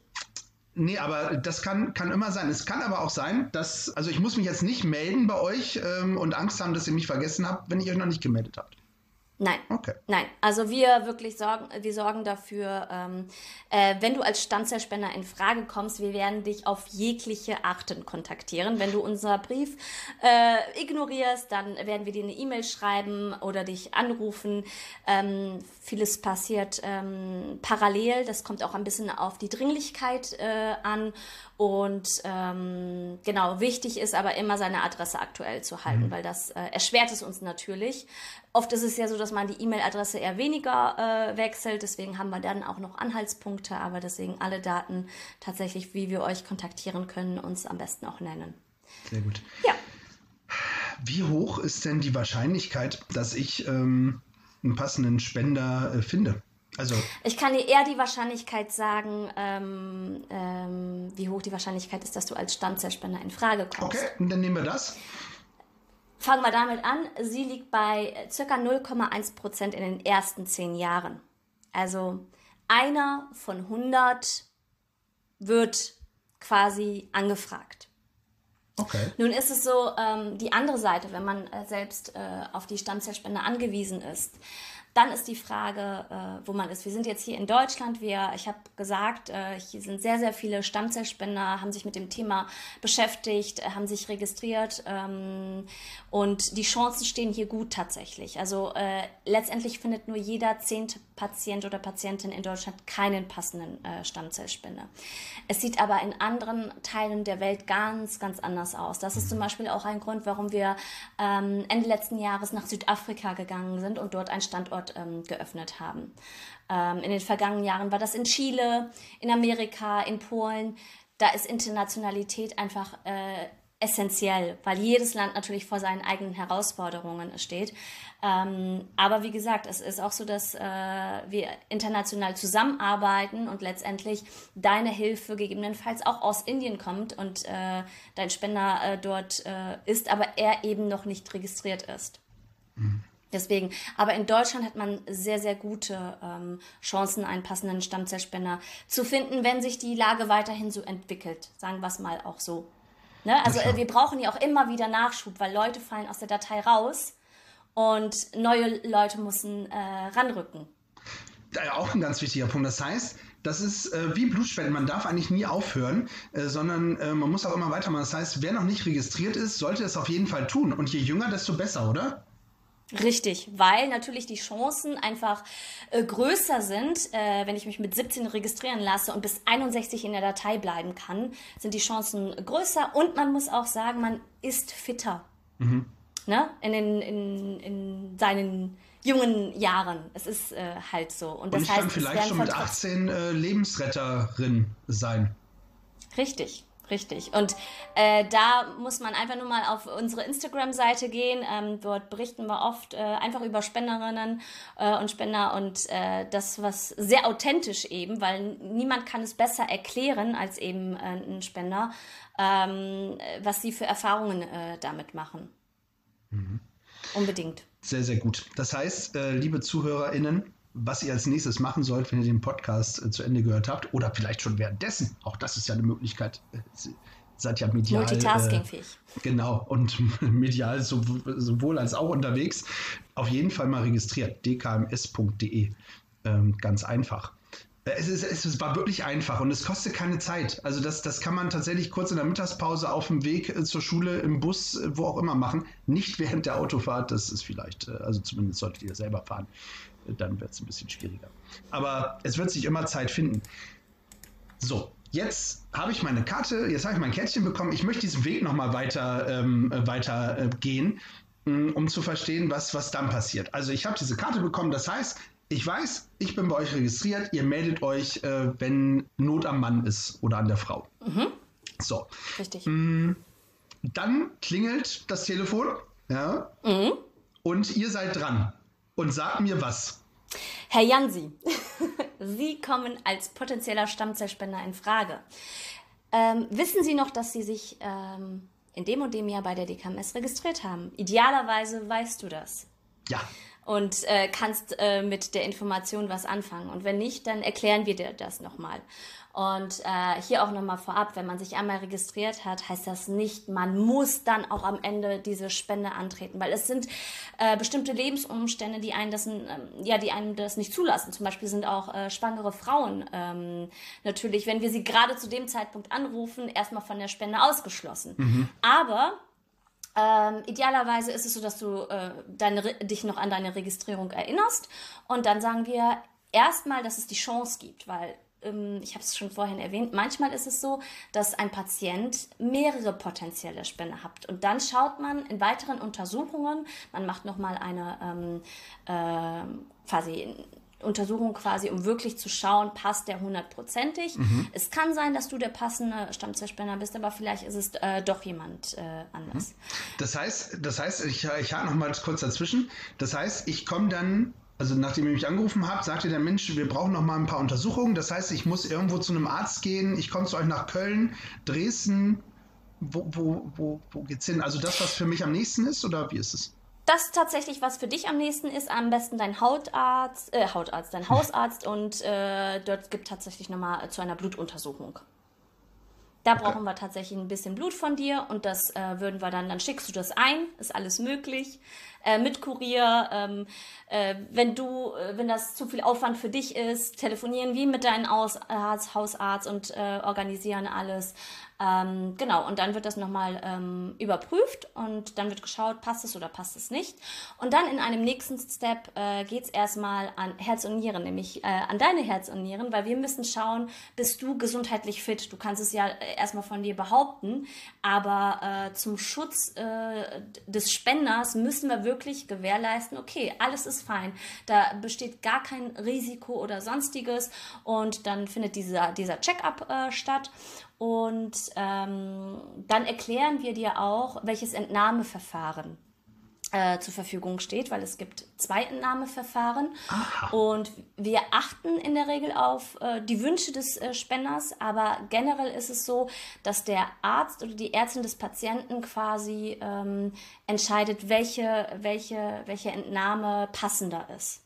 Nee, aber das kann, kann immer sein. Es kann aber auch sein, dass, also ich muss mich jetzt nicht melden bei euch ähm, und Angst haben, dass ihr mich vergessen habt, wenn ihr euch noch nicht gemeldet habt. Nein. Okay. Nein. Also wir wirklich sorgen, wir sorgen dafür, ähm, äh, wenn du als Stammzellspender in Frage kommst, wir werden dich auf jegliche Arten kontaktieren. Wenn du unser Brief äh, ignorierst, dann werden wir dir eine E-Mail schreiben oder dich anrufen. Ähm, vieles passiert ähm, parallel. Das kommt auch ein bisschen auf die Dringlichkeit äh, an. Und ähm, genau, wichtig ist aber immer seine Adresse aktuell zu halten, mhm. weil das äh, erschwert es uns natürlich. Oft ist es ja so, dass man die E-Mail-Adresse eher weniger äh, wechselt. Deswegen haben wir dann auch noch Anhaltspunkte, aber deswegen alle Daten tatsächlich, wie wir euch kontaktieren können, uns am besten auch nennen. Sehr gut. Ja. Wie hoch ist denn die Wahrscheinlichkeit, dass ich ähm, einen passenden Spender äh, finde? Also ich kann dir eher die Wahrscheinlichkeit sagen, ähm, ähm, wie hoch die Wahrscheinlichkeit ist, dass du als Stammzellspender in Frage kommst. Okay, dann nehmen wir das. Fangen wir damit an. Sie liegt bei ca. 0,1 Prozent in den ersten zehn Jahren. Also einer von 100 wird quasi angefragt. Okay. Nun ist es so, ähm, die andere Seite, wenn man äh, selbst äh, auf die Stammzellspende angewiesen ist, dann ist die Frage, äh, wo man ist. Wir sind jetzt hier in Deutschland. Wir, ich habe gesagt, äh, hier sind sehr, sehr viele Stammzellspender, haben sich mit dem Thema beschäftigt, äh, haben sich registriert ähm, und die Chancen stehen hier gut tatsächlich. Also äh, letztendlich findet nur jeder zehnte Patient oder Patientin in Deutschland keinen passenden äh, Stammzellspender. Es sieht aber in anderen Teilen der Welt ganz, ganz anders aus. Das ist zum Beispiel auch ein Grund, warum wir ähm, Ende letzten Jahres nach Südafrika gegangen sind und dort einen Standort Standort ähm, geöffnet haben. Ähm, in den vergangenen Jahren war das in Chile, in Amerika, in Polen. Da ist Internationalität einfach äh, essentiell, weil jedes Land natürlich vor seinen eigenen Herausforderungen steht. Ähm, aber wie gesagt, es ist auch so, dass äh, wir international zusammenarbeiten und letztendlich deine Hilfe gegebenenfalls auch aus Indien kommt und äh, dein Spender äh, dort äh, ist, aber er eben noch nicht registriert ist. Mhm. Deswegen, aber in Deutschland hat man sehr, sehr gute ähm, Chancen, einen passenden Stammzellspender zu finden, wenn sich die Lage weiterhin so entwickelt. Sagen wir es mal auch so. Ne? Also äh, wir brauchen ja auch immer wieder Nachschub, weil Leute fallen aus der Datei raus und neue Leute müssen äh, ranrücken. Ja, auch ein ganz wichtiger Punkt. Das heißt, das ist äh, wie Blutspenden. Man darf eigentlich nie aufhören, äh, sondern äh, man muss auch immer weitermachen. Das heißt, wer noch nicht registriert ist, sollte es auf jeden Fall tun. Und je jünger, desto besser, oder? Richtig, weil natürlich die Chancen einfach äh, größer sind, äh, wenn ich mich mit 17 registrieren lasse und bis 61 in der Datei bleiben kann, sind die Chancen größer und man muss auch sagen, man ist fitter. Mhm. Ne? In, den, in, in seinen jungen Jahren. Es ist äh, halt so. Und, das und ich heißt, kann vielleicht schon mit 18 äh, Lebensretterin sein. Richtig. Richtig. Und äh, da muss man einfach nur mal auf unsere Instagram-Seite gehen. Ähm, dort berichten wir oft äh, einfach über Spenderinnen äh, und Spender und äh, das, was sehr authentisch eben, weil niemand kann es besser erklären als eben äh, ein Spender, ähm, was sie für Erfahrungen äh, damit machen. Mhm. Unbedingt. Sehr, sehr gut. Das heißt, liebe ZuhörerInnen, was ihr als nächstes machen sollt, wenn ihr den Podcast äh, zu Ende gehört habt oder vielleicht schon währenddessen. Auch das ist ja eine Möglichkeit. Äh, seid ja medial. Multitaskingfähig. Äh, genau, und medial sowohl als auch unterwegs. Auf jeden Fall mal registriert. dkms.de. Ähm, ganz einfach. Äh, es, ist, es war wirklich einfach und es kostet keine Zeit. Also das, das kann man tatsächlich kurz in der Mittagspause auf dem Weg zur Schule, im Bus, wo auch immer machen. Nicht während der Autofahrt, das ist vielleicht, also zumindest solltet ihr selber fahren dann wird es ein bisschen schwieriger. Aber es wird sich immer Zeit finden. So, jetzt habe ich meine Karte, jetzt habe ich mein Kärtchen bekommen. Ich möchte diesen Weg nochmal weiter, ähm, weiter äh, gehen, mm, um zu verstehen, was, was dann passiert. Also ich habe diese Karte bekommen, das heißt, ich weiß, ich bin bei euch registriert, ihr meldet euch, äh, wenn Not am Mann ist oder an der Frau. Mhm. So. Richtig. Mm, dann klingelt das Telefon, ja, mhm. und ihr seid dran und sag mir was. Herr Jansi, Sie kommen als potenzieller Stammzellspender in Frage. Ähm, wissen Sie noch, dass Sie sich ähm, in dem und dem Jahr bei der DKMS registriert haben? Idealerweise weißt du das. Ja. Und äh, kannst äh, mit der Information was anfangen. Und wenn nicht, dann erklären wir dir das nochmal. Und äh, hier auch nochmal vorab, wenn man sich einmal registriert hat, heißt das nicht, man muss dann auch am Ende diese Spende antreten, weil es sind äh, bestimmte Lebensumstände, die einen das, ähm, ja, die einem das nicht zulassen. Zum Beispiel sind auch äh, schwangere Frauen ähm, natürlich, wenn wir sie gerade zu dem Zeitpunkt anrufen, erstmal von der Spende ausgeschlossen. Mhm. Aber ähm, idealerweise ist es so, dass du äh, deine, dich noch an deine Registrierung erinnerst und dann sagen wir erstmal, dass es die Chance gibt, weil ich habe es schon vorhin erwähnt, manchmal ist es so, dass ein Patient mehrere potenzielle Spender hat. Und dann schaut man in weiteren Untersuchungen, man macht nochmal eine ähm, äh, quasi Untersuchung quasi, um wirklich zu schauen, passt der hundertprozentig. Mhm. Es kann sein, dass du der passende Stammzellspender bist, aber vielleicht ist es äh, doch jemand äh, anders. Mhm. Das heißt, das heißt, ich, ich hake noch mal kurz dazwischen. Das heißt, ich komme dann also nachdem ihr mich angerufen habt, sagte der Mensch, wir brauchen noch mal ein paar Untersuchungen. Das heißt, ich muss irgendwo zu einem Arzt gehen. Ich komme zu euch nach Köln, Dresden. Wo, wo, wo, wo geht's hin? Also das, was für mich am nächsten ist, oder wie ist es? Das tatsächlich, was für dich am nächsten ist. Am besten dein Hautarzt, äh, Hautarzt, dein Hausarzt und äh, dort gibt tatsächlich nochmal zu einer Blutuntersuchung. Da okay. brauchen wir tatsächlich ein bisschen Blut von dir und das äh, würden wir dann, dann schickst du das ein, ist alles möglich äh, mit Kurier. Ähm, äh, wenn du, äh, wenn das zu viel Aufwand für dich ist, telefonieren wie mit deinem Aus Hausarzt und äh, organisieren alles. Ähm, genau, und dann wird das nochmal ähm, überprüft und dann wird geschaut, passt es oder passt es nicht. Und dann in einem nächsten Step äh, geht es erstmal an Herz und Nieren, nämlich äh, an deine Herz und Nieren, weil wir müssen schauen, bist du gesundheitlich fit? Du kannst es ja äh, erstmal von dir behaupten, aber äh, zum Schutz äh, des Spenders müssen wir wirklich gewährleisten, okay, alles ist fein, da besteht gar kein Risiko oder sonstiges. Und dann findet dieser, dieser Check-up äh, statt. Und ähm, dann erklären wir dir auch, welches Entnahmeverfahren äh, zur Verfügung steht, weil es gibt zwei Entnahmeverfahren. Aha. Und wir achten in der Regel auf äh, die Wünsche des äh, Spenders, aber generell ist es so, dass der Arzt oder die Ärztin des Patienten quasi ähm, entscheidet, welche, welche, welche Entnahme passender ist.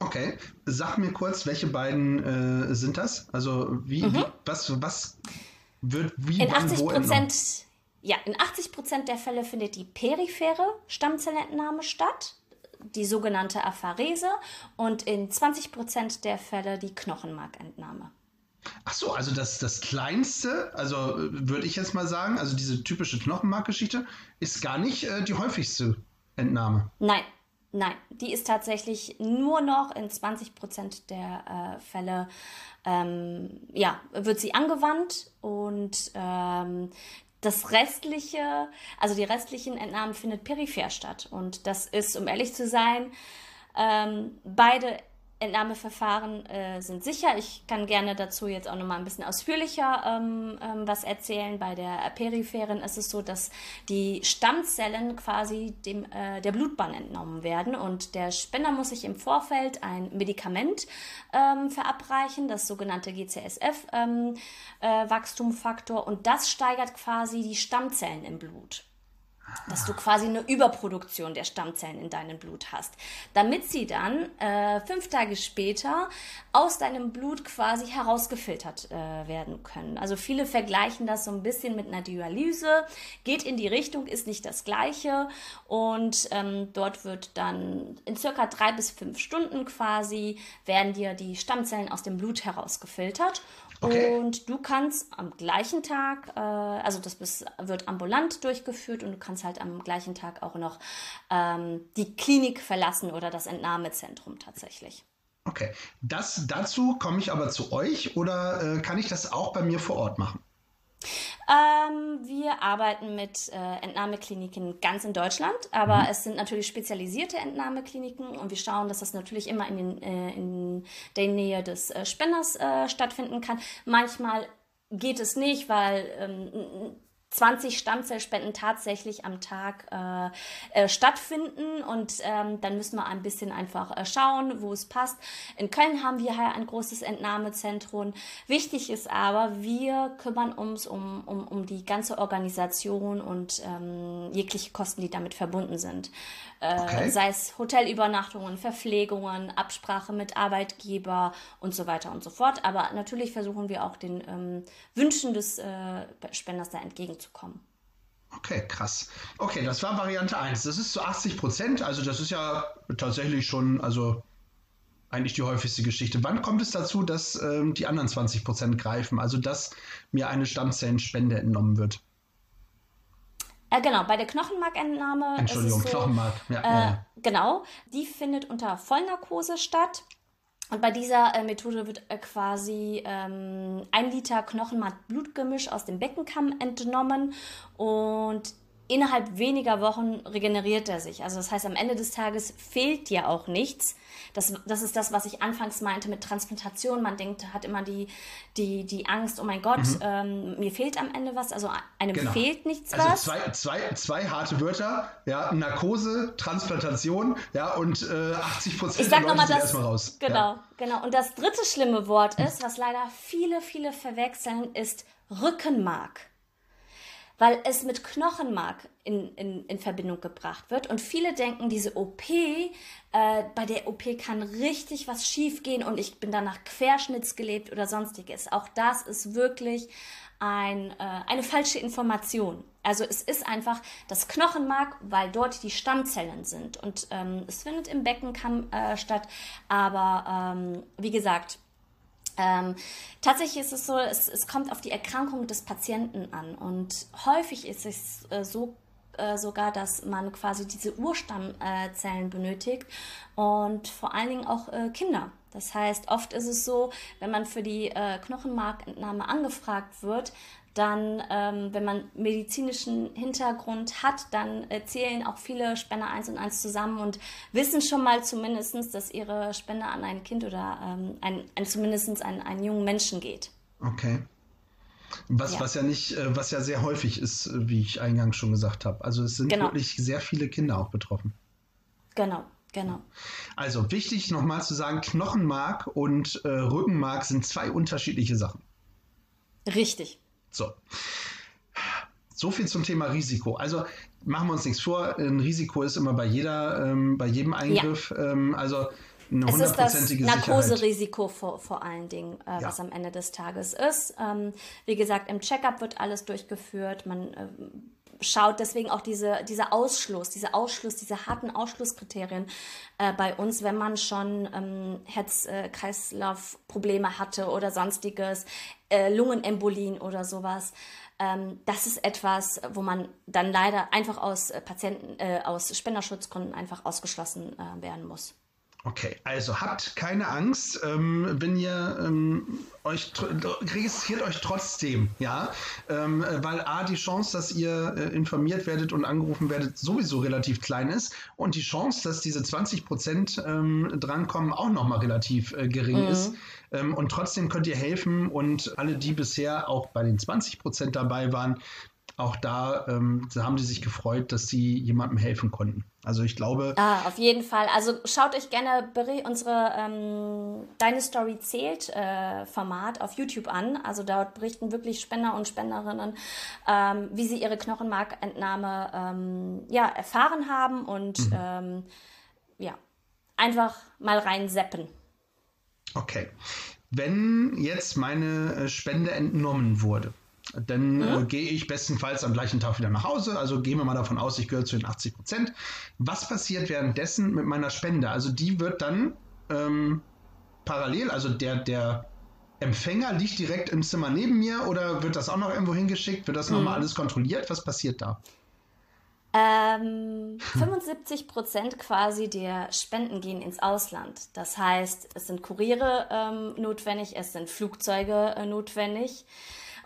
Okay, sag mir kurz, welche beiden äh, sind das? Also wie, mhm. wie, was, was wird wie in 80 Prozent, ja, in 80 Prozent der Fälle findet die periphere Stammzellentnahme statt, die sogenannte Apharese, und in 20 Prozent der Fälle die Knochenmarkentnahme. Ach so, also das, das kleinste, also würde ich jetzt mal sagen, also diese typische Knochenmarkgeschichte, ist gar nicht äh, die häufigste Entnahme? Nein, nein. Die ist tatsächlich nur noch in 20 Prozent der äh, Fälle, ähm, ja, wird sie angewandt und ähm, das restliche, also die restlichen Entnahmen findet peripher statt. Und das ist, um ehrlich zu sein, ähm, beide Entnahmeverfahren äh, sind sicher. Ich kann gerne dazu jetzt auch noch mal ein bisschen ausführlicher ähm, ähm, was erzählen. Bei der peripheren ist es so, dass die Stammzellen quasi dem, äh, der Blutbahn entnommen werden und der Spender muss sich im Vorfeld ein Medikament ähm, verabreichen, das sogenannte GCSF-Wachstumfaktor äh, und das steigert quasi die Stammzellen im Blut dass du quasi eine Überproduktion der Stammzellen in deinem Blut hast, damit sie dann äh, fünf Tage später aus deinem Blut quasi herausgefiltert äh, werden können. Also viele vergleichen das so ein bisschen mit einer Dialyse, geht in die Richtung, ist nicht das gleiche. Und ähm, dort wird dann in circa drei bis fünf Stunden quasi werden dir die Stammzellen aus dem Blut herausgefiltert Okay. Und du kannst am gleichen Tag, äh, also das bis, wird ambulant durchgeführt und du kannst halt am gleichen Tag auch noch ähm, die Klinik verlassen oder das Entnahmezentrum tatsächlich. Okay, das, dazu komme ich aber zu euch oder äh, kann ich das auch bei mir vor Ort machen? Ähm, wir arbeiten mit äh, Entnahmekliniken ganz in Deutschland, aber mhm. es sind natürlich spezialisierte Entnahmekliniken und wir schauen, dass das natürlich immer in, den, äh, in der Nähe des äh, Spenders äh, stattfinden kann. Manchmal geht es nicht, weil ähm, 20 Stammzellspenden tatsächlich am Tag äh, äh, stattfinden und ähm, dann müssen wir ein bisschen einfach äh, schauen, wo es passt. In Köln haben wir ein großes Entnahmezentrum. Wichtig ist aber, wir kümmern uns um, um, um die ganze Organisation und ähm, jegliche Kosten, die damit verbunden sind. Äh, okay. Sei es Hotelübernachtungen, Verpflegungen, Absprache mit Arbeitgeber und so weiter und so fort. Aber natürlich versuchen wir auch den ähm, Wünschen des äh, Spenders da entgegenzukommen. Okay, krass. Okay, das war Variante 1. Das ist zu 80 Prozent, also das ist ja tatsächlich schon, also eigentlich die häufigste Geschichte. Wann kommt es dazu, dass ähm, die anderen 20 Prozent greifen, also dass mir eine Stammzellenspende entnommen wird? Äh, genau, bei der Knochenmarkentnahme. Entschuldigung, so, Knochenmark. Ja, äh, ja. Genau, die findet unter Vollnarkose statt. Und bei dieser äh, Methode wird äh, quasi ähm, ein Liter Knochenmark-Blutgemisch aus dem Beckenkamm entnommen und innerhalb weniger Wochen regeneriert er sich. Also das heißt, am Ende des Tages fehlt dir auch nichts. Das, das ist das, was ich anfangs meinte mit Transplantation. Man denkt, hat immer die, die, die Angst, oh mein Gott, mhm. ähm, mir fehlt am Ende was. Also einem genau. fehlt nichts also was. Zwei, zwei, zwei harte Wörter, ja, Narkose, Transplantation, ja, und äh, 80 Prozent der Leute sind erstmal raus. Genau, ja. genau. Und das dritte schlimme Wort ist, was leider viele, viele verwechseln, ist Rückenmark weil es mit Knochenmark in, in, in Verbindung gebracht wird. Und viele denken, diese OP, äh, bei der OP kann richtig was schiefgehen und ich bin danach querschnittsgelebt oder sonstiges. Auch das ist wirklich ein, äh, eine falsche Information. Also es ist einfach das Knochenmark, weil dort die Stammzellen sind. Und ähm, es findet im Beckenkamm äh, statt. Aber ähm, wie gesagt, ähm, tatsächlich ist es so, es, es, kommt auf die Erkrankung des Patienten an und häufig ist es äh, so äh, sogar, dass man quasi diese Urstammzellen benötigt und vor allen Dingen auch äh, Kinder. Das heißt, oft ist es so, wenn man für die äh, Knochenmarkentnahme angefragt wird, dann, ähm, wenn man medizinischen Hintergrund hat, dann äh, zählen auch viele Spender eins und eins zusammen und wissen schon mal zumindest, dass ihre Spende an ein Kind oder ähm, ein, ein, zumindest an einen jungen Menschen geht. Okay. Was ja. was ja nicht, äh, was ja sehr häufig ist, wie ich eingangs schon gesagt habe. Also es sind genau. wirklich sehr viele Kinder auch betroffen. Genau. Genau. Also wichtig nochmal zu sagen, Knochenmark und äh, Rückenmark sind zwei unterschiedliche Sachen. Richtig. So. So viel zum Thema Risiko. Also machen wir uns nichts vor, ein Risiko ist immer bei jeder, ähm, bei jedem Eingriff. Ja. Ähm, also eine es ist das Narkoserisiko vor, vor allen Dingen, äh, ja. was am Ende des Tages ist. Ähm, wie gesagt, im Checkup wird alles durchgeführt. Man äh, schaut deswegen auch diese, dieser Ausschluss, diese Ausschluss, diese harten Ausschlusskriterien äh, bei uns, wenn man schon ähm, Herz-Kreislauf-Probleme hatte oder sonstiges, äh, Lungenembolien oder sowas. Ähm, das ist etwas, wo man dann leider einfach aus äh, Patienten, äh, aus Spenderschutzgründen einfach ausgeschlossen äh, werden muss. Okay, also habt keine Angst, ähm, wenn ihr ähm, euch registriert euch trotzdem, ja, ähm, weil a die Chance, dass ihr äh, informiert werdet und angerufen werdet, sowieso relativ klein ist und die Chance, dass diese 20 Prozent ähm, drankommen, auch noch mal relativ äh, gering mhm. ist. Ähm, und trotzdem könnt ihr helfen und alle, die bisher auch bei den 20 Prozent dabei waren, auch da, ähm, haben die sich gefreut, dass sie jemandem helfen konnten. Also ich glaube. Ah, auf jeden Fall. Also schaut euch gerne unsere ähm, Deine Story zählt äh, Format auf YouTube an. Also dort berichten wirklich Spender und Spenderinnen, ähm, wie sie ihre Knochenmarkentnahme ähm, ja, erfahren haben und mhm. Ähm, ja, einfach mal reinseppen. Okay. Wenn jetzt meine äh, Spende entnommen wurde, dann mhm. äh, gehe ich bestenfalls am gleichen Tag wieder nach Hause. Also gehen wir mal davon aus, ich gehöre zu den 80 Prozent. Was passiert währenddessen mit meiner Spende? Also die wird dann ähm, parallel, also der, der Empfänger liegt direkt im Zimmer neben mir oder wird das auch noch irgendwo hingeschickt? Wird das mhm. nochmal alles kontrolliert? Was passiert da? Ähm, 75 Prozent quasi der Spenden gehen ins Ausland. Das heißt, es sind Kuriere ähm, notwendig, es sind Flugzeuge äh, notwendig.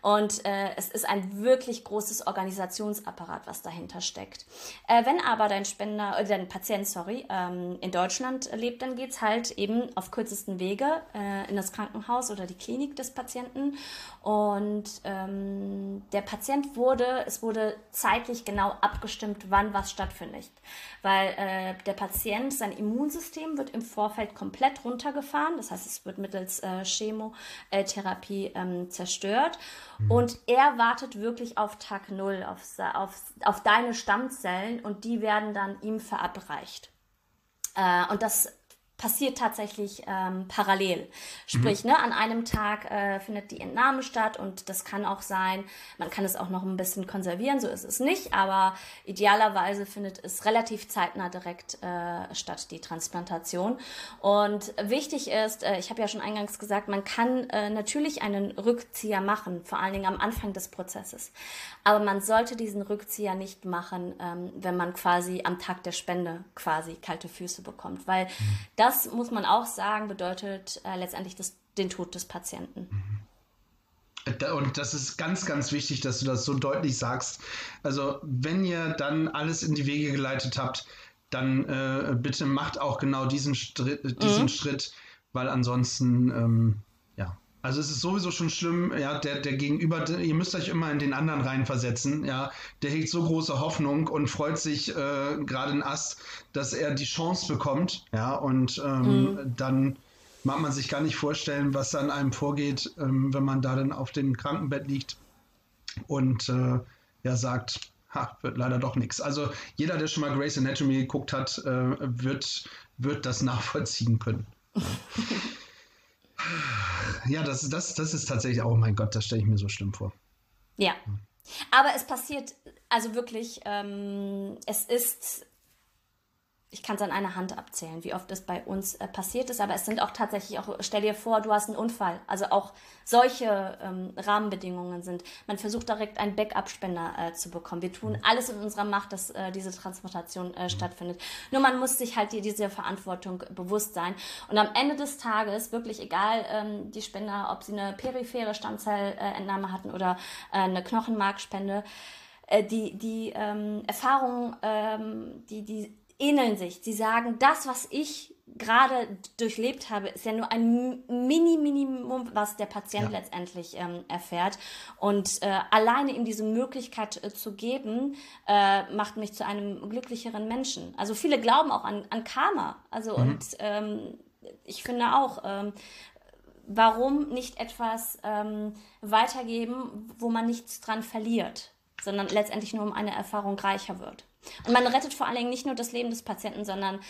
Und äh, es ist ein wirklich großes Organisationsapparat, was dahinter steckt. Äh, wenn aber dein Spender, äh, dein Patient, sorry, ähm, in Deutschland lebt, dann geht's halt eben auf kürzesten Wege äh, in das Krankenhaus oder die Klinik des Patienten. Und ähm, der Patient wurde, es wurde zeitlich genau abgestimmt, wann was stattfindet. Weil äh, der Patient, sein Immunsystem wird im Vorfeld komplett runtergefahren. Das heißt, es wird mittels äh, Chemotherapie ähm, zerstört. Mhm. Und er wartet wirklich auf Tag Null, auf, auf, auf deine Stammzellen und die werden dann ihm verabreicht. Äh, und das passiert tatsächlich ähm, parallel. Sprich, mhm. ne, an einem Tag äh, findet die Entnahme statt und das kann auch sein, man kann es auch noch ein bisschen konservieren, so ist es nicht, aber idealerweise findet es relativ zeitnah direkt äh, statt, die Transplantation. Und wichtig ist, äh, ich habe ja schon eingangs gesagt, man kann äh, natürlich einen Rückzieher machen, vor allen Dingen am Anfang des Prozesses. Aber man sollte diesen Rückzieher nicht machen, ähm, wenn man quasi am Tag der Spende quasi kalte Füße bekommt, weil mhm. Das muss man auch sagen, bedeutet äh, letztendlich das, den Tod des Patienten. Mhm. Und das ist ganz, ganz wichtig, dass du das so deutlich sagst. Also, wenn ihr dann alles in die Wege geleitet habt, dann äh, bitte macht auch genau diesen, Str diesen mhm. Schritt, weil ansonsten ähm, also es ist sowieso schon schlimm, ja, der, der Gegenüber, ihr müsst euch immer in den anderen reinversetzen, ja, der hegt so große Hoffnung und freut sich äh, gerade ein Ast, dass er die Chance bekommt, ja, und ähm, mhm. dann mag man sich gar nicht vorstellen, was da an einem vorgeht, ähm, wenn man da dann auf dem Krankenbett liegt und äh, ja sagt, ha, wird leider doch nichts. Also jeder, der schon mal Grace Anatomy geguckt hat, äh, wird, wird das nachvollziehen können. Ja, das, das, das ist tatsächlich, oh mein Gott, das stelle ich mir so schlimm vor. Ja. Aber es passiert, also wirklich, ähm, es ist ich kann es an einer Hand abzählen, wie oft es bei uns äh, passiert ist, aber es sind auch tatsächlich auch, stell dir vor, du hast einen Unfall. Also auch solche ähm, Rahmenbedingungen sind. Man versucht direkt einen Backup-Spender äh, zu bekommen. Wir tun alles in unserer Macht, dass äh, diese Transplantation äh, stattfindet. Nur man muss sich halt dieser Verantwortung bewusst sein. Und am Ende des Tages, wirklich egal, ähm, die Spender, ob sie eine periphere Stammzellentnahme hatten oder äh, eine Knochenmarkspende, äh, die, die ähm, Erfahrung, ähm, die, die ähneln sich. Sie sagen, das, was ich gerade durchlebt habe, ist ja nur ein Mini-Minimum, was der Patient ja. letztendlich ähm, erfährt. Und äh, alleine ihm diese Möglichkeit äh, zu geben, äh, macht mich zu einem glücklicheren Menschen. Also viele glauben auch an, an Karma. Also mhm. und ähm, ich finde auch, ähm, warum nicht etwas ähm, weitergeben, wo man nichts dran verliert, sondern letztendlich nur um eine Erfahrung reicher wird. Und man rettet vor allen Dingen nicht nur das Leben des Patienten, sondern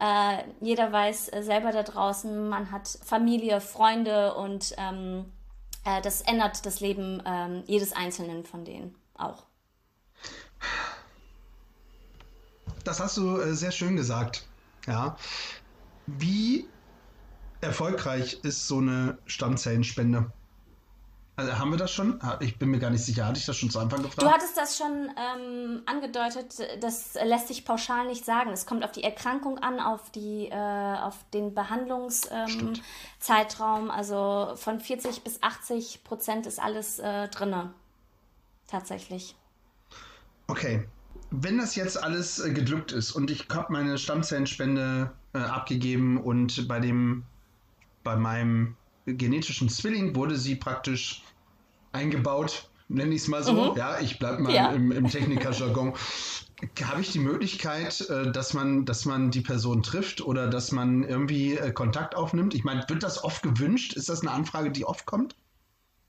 äh, jeder weiß äh, selber da draußen, man hat Familie, Freunde und ähm, äh, das ändert das Leben ähm, jedes Einzelnen von denen auch. Das hast du äh, sehr schön gesagt. Ja. Wie erfolgreich ist so eine Stammzellenspende? Also haben wir das schon? Ich bin mir gar nicht sicher. Hatte ich das schon zu Anfang gefragt? Du hattest das schon ähm, angedeutet. Das lässt sich pauschal nicht sagen. Es kommt auf die Erkrankung an, auf, die, äh, auf den Behandlungszeitraum. Ähm, also von 40 bis 80 Prozent ist alles äh, drinne. Tatsächlich. Okay. Wenn das jetzt alles äh, gedrückt ist und ich habe meine Stammzellenspende äh, abgegeben und bei dem, bei meinem genetischen Zwilling wurde sie praktisch eingebaut, nenne ich es mal so. Mhm. Ja, ich bleibe mal ja. im, im Technikerjargon. Habe ich die Möglichkeit, äh, dass man, dass man die Person trifft oder dass man irgendwie äh, Kontakt aufnimmt? Ich meine, wird das oft gewünscht? Ist das eine Anfrage, die oft kommt?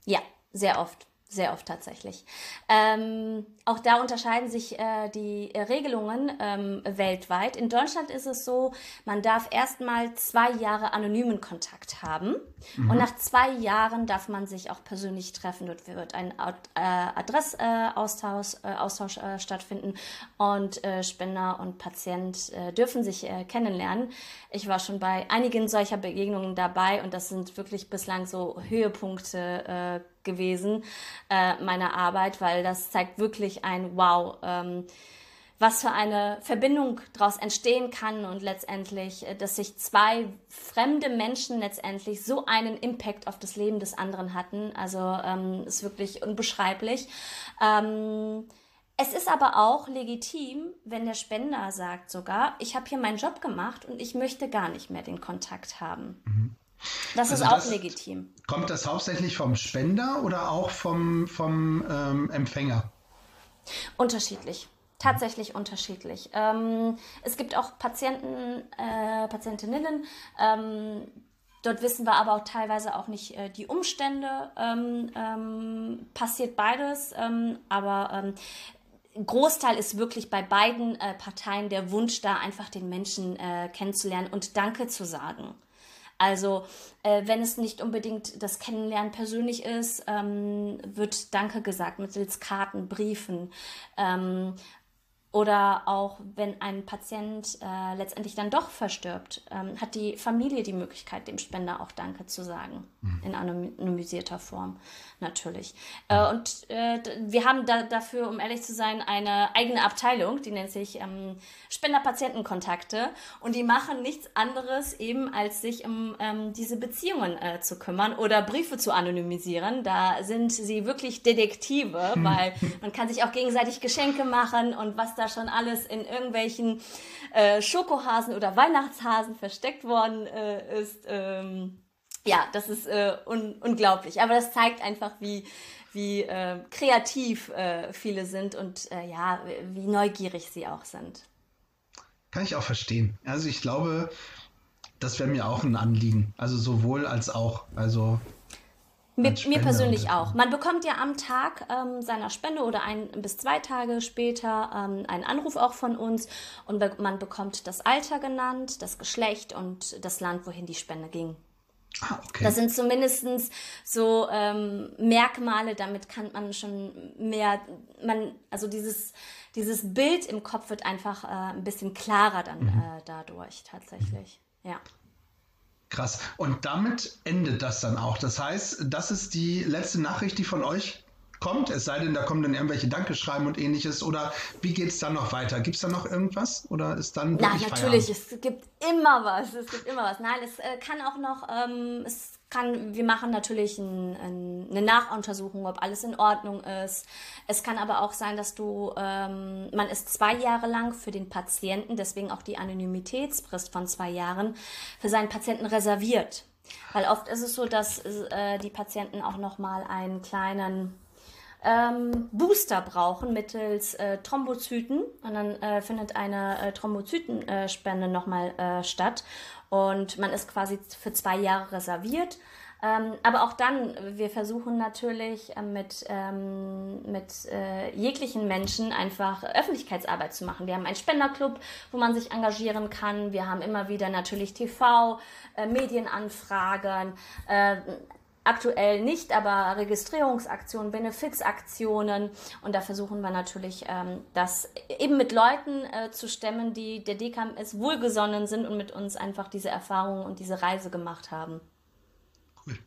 Ja, sehr oft. Sehr oft tatsächlich. Ähm, auch da unterscheiden sich äh, die Regelungen ähm, weltweit. In Deutschland ist es so, man darf erstmal zwei Jahre anonymen Kontakt haben mhm. und nach zwei Jahren darf man sich auch persönlich treffen. Dort wird ein äh, Adressaustausch äh, Austausch, äh, stattfinden und äh, Spender und Patient äh, dürfen sich kennenlernen. Ich war schon bei einigen solcher Begegnungen dabei und das sind wirklich bislang so Höhepunkte gewesen, äh, meiner Arbeit, weil das zeigt wirklich ein Wow, ähm, was für eine Verbindung daraus entstehen kann und letztendlich, äh, dass sich zwei fremde Menschen letztendlich so einen Impact auf das Leben des anderen hatten. Also ähm, ist wirklich unbeschreiblich. Ähm, es ist aber auch legitim, wenn der Spender sagt sogar, ich habe hier meinen Job gemacht und ich möchte gar nicht mehr den Kontakt haben. Mhm. Das also ist auch das, legitim. Kommt das hauptsächlich vom Spender oder auch vom, vom ähm, Empfänger? Unterschiedlich. Tatsächlich unterschiedlich. Ähm, es gibt auch Patienten, äh, Patientinnen, ähm, Dort wissen wir aber auch teilweise auch nicht äh, die Umstände. Ähm, ähm, passiert beides, ähm, aber ähm, Großteil ist wirklich bei beiden äh, Parteien der Wunsch da, einfach den Menschen äh, kennenzulernen und Danke zu sagen. Also äh, wenn es nicht unbedingt das Kennenlernen persönlich ist, ähm, wird Danke gesagt mittels Karten, Briefen. Ähm, oder auch wenn ein Patient äh, letztendlich dann doch verstirbt, ähm, hat die Familie die Möglichkeit, dem Spender auch Danke zu sagen. Mhm. In anonymisierter Form natürlich. Mhm. Äh, und äh, wir haben da, dafür, um ehrlich zu sein, eine eigene Abteilung, die nennt sich ähm, Spender-Patienten-Kontakte. Und die machen nichts anderes eben, als sich um ähm, diese Beziehungen äh, zu kümmern oder Briefe zu anonymisieren. Da sind sie wirklich Detektive, mhm. weil man kann sich auch gegenseitig Geschenke machen und was da da schon alles in irgendwelchen äh, Schokohasen oder Weihnachtshasen versteckt worden äh, ist. Ähm, ja, das ist äh, un unglaublich. Aber das zeigt einfach, wie, wie äh, kreativ äh, viele sind und äh, ja, wie neugierig sie auch sind. Kann ich auch verstehen. Also ich glaube, das wäre mir auch ein Anliegen. Also sowohl als auch. Also mir, mir, persönlich auch. Man bekommt ja am Tag ähm, seiner Spende oder ein bis zwei Tage später ähm, einen Anruf auch von uns und be man bekommt das Alter genannt, das Geschlecht und das Land, wohin die Spende ging. Ah, okay. Das sind zumindest so ähm, Merkmale, damit kann man schon mehr, man, also dieses, dieses Bild im Kopf wird einfach äh, ein bisschen klarer dann mhm. äh, dadurch tatsächlich. Ja. Krass. Und damit endet das dann auch. Das heißt, das ist die letzte Nachricht, die von euch kommt. Es sei denn, da kommen dann irgendwelche Dankeschreiben und ähnliches. Oder wie geht es dann noch weiter? Gibt es da noch irgendwas? Oder ist dann Na, natürlich, Feierabend? es gibt immer was. Es gibt immer was. Nein, es äh, kann auch noch, ähm, es kann, wir machen natürlich ein, ein, eine Nachuntersuchung, ob alles in Ordnung ist. Es kann aber auch sein, dass du, ähm, man ist zwei Jahre lang für den Patienten, deswegen auch die Anonymitätsfrist von zwei Jahren, für seinen Patienten reserviert. Weil oft ist es so, dass äh, die Patienten auch nochmal einen kleinen ähm, Booster brauchen mittels äh, Thrombozyten und dann äh, findet eine äh, Thrombozytenspende nochmal äh, statt und man ist quasi für zwei Jahre reserviert. Ähm, aber auch dann, wir versuchen natürlich äh, mit, ähm, mit äh, jeglichen Menschen einfach Öffentlichkeitsarbeit zu machen. Wir haben einen Spenderclub, wo man sich engagieren kann. Wir haben immer wieder natürlich TV, äh, Medienanfragen, äh, aktuell nicht, aber Registrierungsaktionen, Benefizaktionen und da versuchen wir natürlich, ähm, das eben mit Leuten äh, zu stemmen, die der DKMS wohlgesonnen sind und mit uns einfach diese Erfahrungen und diese Reise gemacht haben. Cool.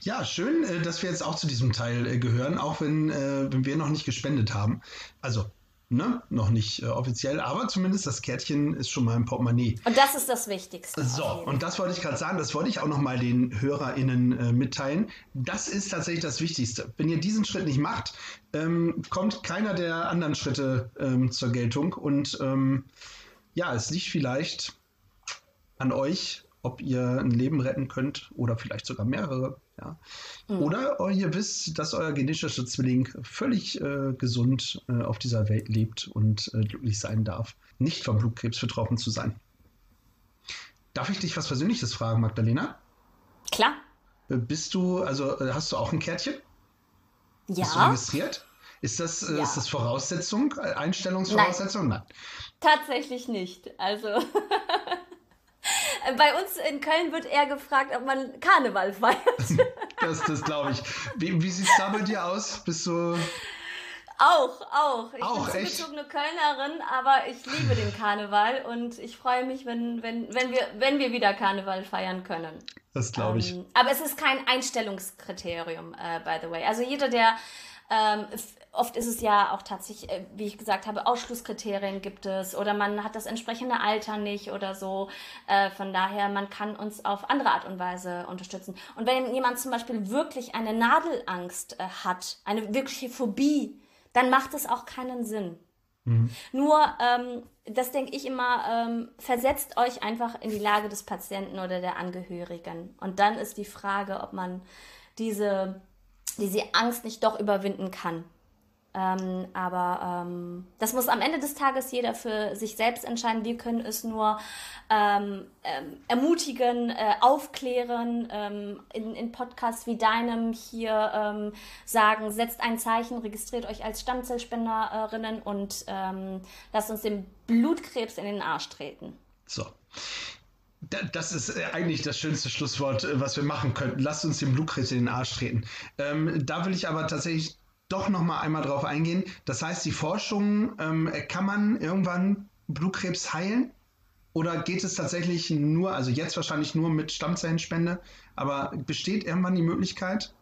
Ja, schön, äh, dass wir jetzt auch zu diesem Teil äh, gehören, auch wenn, äh, wenn wir noch nicht gespendet haben. Also, ne, noch nicht äh, offiziell, aber zumindest das Kärtchen ist schon mal im Portemonnaie. Und das ist das Wichtigste. So, und das wollte ich gerade sagen, das wollte ich auch noch mal den HörerInnen äh, mitteilen. Das ist tatsächlich das Wichtigste. Wenn ihr diesen Schritt nicht macht, ähm, kommt keiner der anderen Schritte ähm, zur Geltung. Und ähm, ja, es liegt vielleicht an euch, ob ihr ein Leben retten könnt oder vielleicht sogar mehrere. Ja. Mhm. Oder ihr wisst, dass euer genetischer Zwilling völlig äh, gesund äh, auf dieser Welt lebt und äh, glücklich sein darf, nicht vom Blutkrebs betroffen zu sein. Darf ich dich was Persönliches fragen, Magdalena? Klar. Äh, bist du, also äh, hast du auch ein Kärtchen? Ja. Bist du registriert? Ist das, äh, ja. ist das Voraussetzung, Einstellungsvoraussetzung? Nein. Nein. Tatsächlich nicht. Also Bei uns in Köln wird eher gefragt, ob man Karneval feiert. das das glaube ich. Wie, wie sieht es da bei dir aus? Bist du. Auch, auch. Ich auch, bin zugezogene Kölnerin, aber ich liebe den Karneval und ich freue mich, wenn, wenn, wenn, wir, wenn wir wieder Karneval feiern können. Das glaube ich. Ähm, aber es ist kein Einstellungskriterium, uh, by the way. Also jeder, der ähm, oft ist es ja auch tatsächlich, äh, wie ich gesagt habe, Ausschlusskriterien gibt es oder man hat das entsprechende Alter nicht oder so. Äh, von daher, man kann uns auf andere Art und Weise unterstützen. Und wenn jemand zum Beispiel wirklich eine Nadelangst äh, hat, eine wirkliche Phobie, dann macht es auch keinen Sinn. Mhm. Nur, ähm, das denke ich immer, ähm, versetzt euch einfach in die Lage des Patienten oder der Angehörigen. Und dann ist die Frage, ob man diese diese Angst nicht doch überwinden kann. Ähm, aber ähm, das muss am Ende des Tages jeder für sich selbst entscheiden. Wir können es nur ähm, ähm ermutigen, äh, aufklären, ähm, in, in Podcasts wie deinem hier ähm, sagen, setzt ein Zeichen, registriert euch als Stammzellspenderinnen und lasst uns den Blutkrebs in den Arsch treten. So. Das ist äh, eigentlich das schönste Schlusswort, äh, was wir machen könnten. Lasst uns den Blutkrebs in den Arsch treten. Da will ich aber tatsächlich doch noch mal einmal drauf eingehen. Das heißt, die Forschung, ähm, kann man irgendwann Blutkrebs heilen? Oder geht es tatsächlich nur, also jetzt wahrscheinlich nur mit Stammzellenspende, aber besteht irgendwann die Möglichkeit?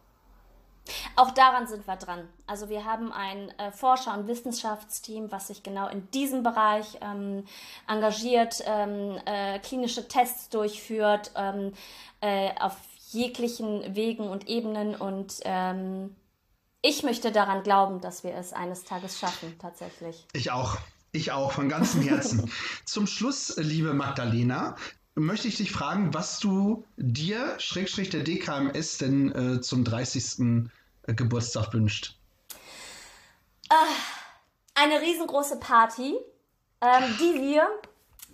Auch daran sind wir dran. Also wir haben ein äh, Forscher- und Wissenschaftsteam, was sich genau in diesem Bereich ähm, engagiert, ähm, äh, klinische Tests durchführt, ähm, äh, auf jeglichen Wegen und Ebenen. Und ähm, ich möchte daran glauben, dass wir es eines Tages schaffen, tatsächlich. Ich auch. Ich auch, von ganzem Herzen. Zum Schluss, liebe Magdalena, möchte ich dich fragen, was du dir, Schrägstrich der DKMS, denn äh, zum 30. Äh, Geburtstag wünscht. Äh, eine riesengroße Party, ähm, die wir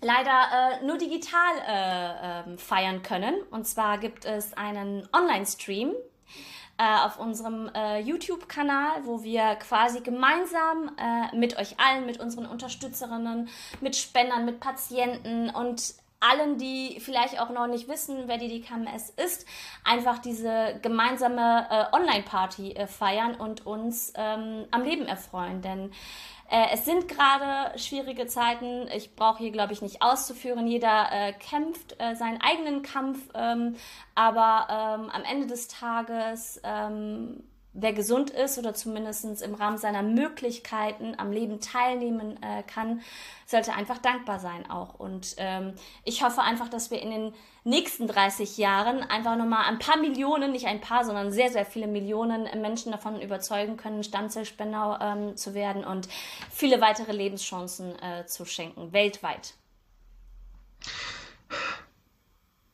leider äh, nur digital äh, ähm, feiern können. Und zwar gibt es einen Online-Stream äh, auf unserem äh, YouTube-Kanal, wo wir quasi gemeinsam äh, mit euch allen, mit unseren Unterstützerinnen, mit Spendern, mit Patienten und allen, die vielleicht auch noch nicht wissen, wer die DKMS ist, einfach diese gemeinsame äh, Online-Party äh, feiern und uns ähm, am Leben erfreuen. Denn äh, es sind gerade schwierige Zeiten. Ich brauche hier, glaube ich, nicht auszuführen. Jeder äh, kämpft äh, seinen eigenen Kampf, ähm, aber ähm, am Ende des Tages ähm, wer gesund ist oder zumindest im Rahmen seiner Möglichkeiten am Leben teilnehmen äh, kann, sollte einfach dankbar sein auch. Und ähm, ich hoffe einfach, dass wir in den nächsten 30 Jahren einfach nochmal ein paar Millionen, nicht ein paar, sondern sehr, sehr viele Millionen Menschen davon überzeugen können, Stammzellspender ähm, zu werden und viele weitere Lebenschancen äh, zu schenken, weltweit.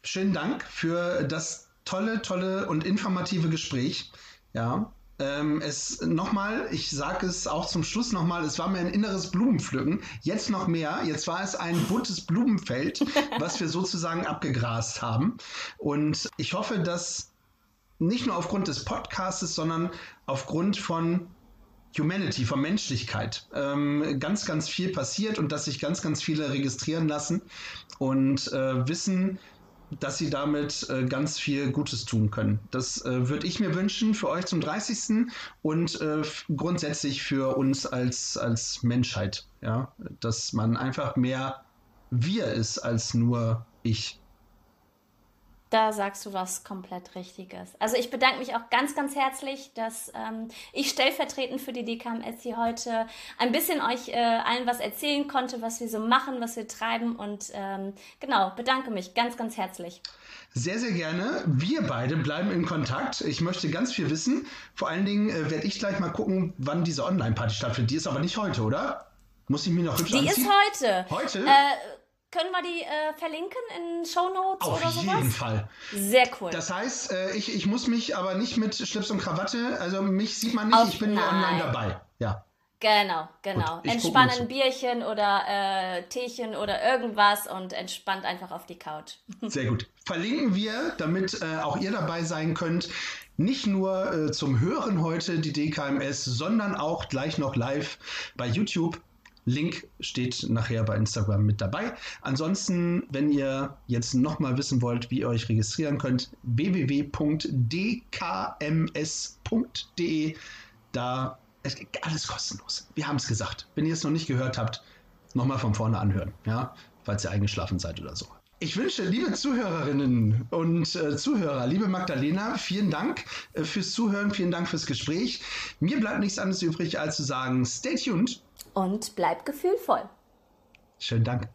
Schönen Dank für das tolle, tolle und informative Gespräch. Ja. Ähm, es nochmal, ich sage es auch zum Schluss nochmal, es war mir ein inneres Blumenpflücken. Jetzt noch mehr. Jetzt war es ein buntes Blumenfeld, was wir sozusagen abgegrast haben. Und ich hoffe, dass nicht nur aufgrund des Podcasts, sondern aufgrund von Humanity, von Menschlichkeit, ähm, ganz, ganz viel passiert und dass sich ganz, ganz viele registrieren lassen und äh, wissen, dass sie damit äh, ganz viel Gutes tun können. Das äh, würde ich mir wünschen für euch zum 30. und äh, grundsätzlich für uns als, als Menschheit. Ja? Dass man einfach mehr wir ist als nur ich. Da sagst du was komplett Richtiges. Also ich bedanke mich auch ganz, ganz herzlich, dass ähm, ich stellvertretend für die DKMS hier heute ein bisschen euch äh, allen was erzählen konnte, was wir so machen, was wir treiben und ähm, genau, bedanke mich ganz, ganz herzlich. Sehr, sehr gerne. Wir beide bleiben in Kontakt. Ich möchte ganz viel wissen. Vor allen Dingen äh, werde ich gleich mal gucken, wann diese Online-Party stattfindet. Die ist aber nicht heute, oder? Muss ich mir noch hübsch Die anziehen? ist heute. Heute? Äh, können wir die äh, verlinken in Show Notes Auf oder sowas? jeden Fall. Sehr cool. Das heißt, äh, ich, ich muss mich aber nicht mit Schlips und Krawatte, also mich sieht man nicht, Auf- ich bin nur nein. online dabei. Ja. Genau, genau. Gut, Entspannen ein Bierchen oder äh, Teechen oder irgendwas und entspannt einfach auf die Couch. Sehr gut. Verlinken wir, damit äh, auch ihr dabei sein könnt. Nicht nur äh, zum Hören heute die DKMS, sondern auch gleich noch live bei YouTube. Link steht nachher bei Instagram mit dabei. Ansonsten, wenn ihr jetzt nochmal wissen wollt, wie ihr euch registrieren könnt, www.dkms.de. Da ist alles kostenlos. Wir haben es gesagt. Wenn ihr es noch nicht gehört habt, nochmal von vorne anhören, ja, falls ihr eingeschlafen seid oder so. Ich wünsche, liebe Zuhörerinnen und äh, Zuhörer, liebe Magdalena, vielen Dank äh, fürs Zuhören, vielen Dank fürs Gespräch. Mir bleibt nichts anderes übrig, als zu sagen, stay tuned. Und bleib gefühlvoll. Schönen Dank.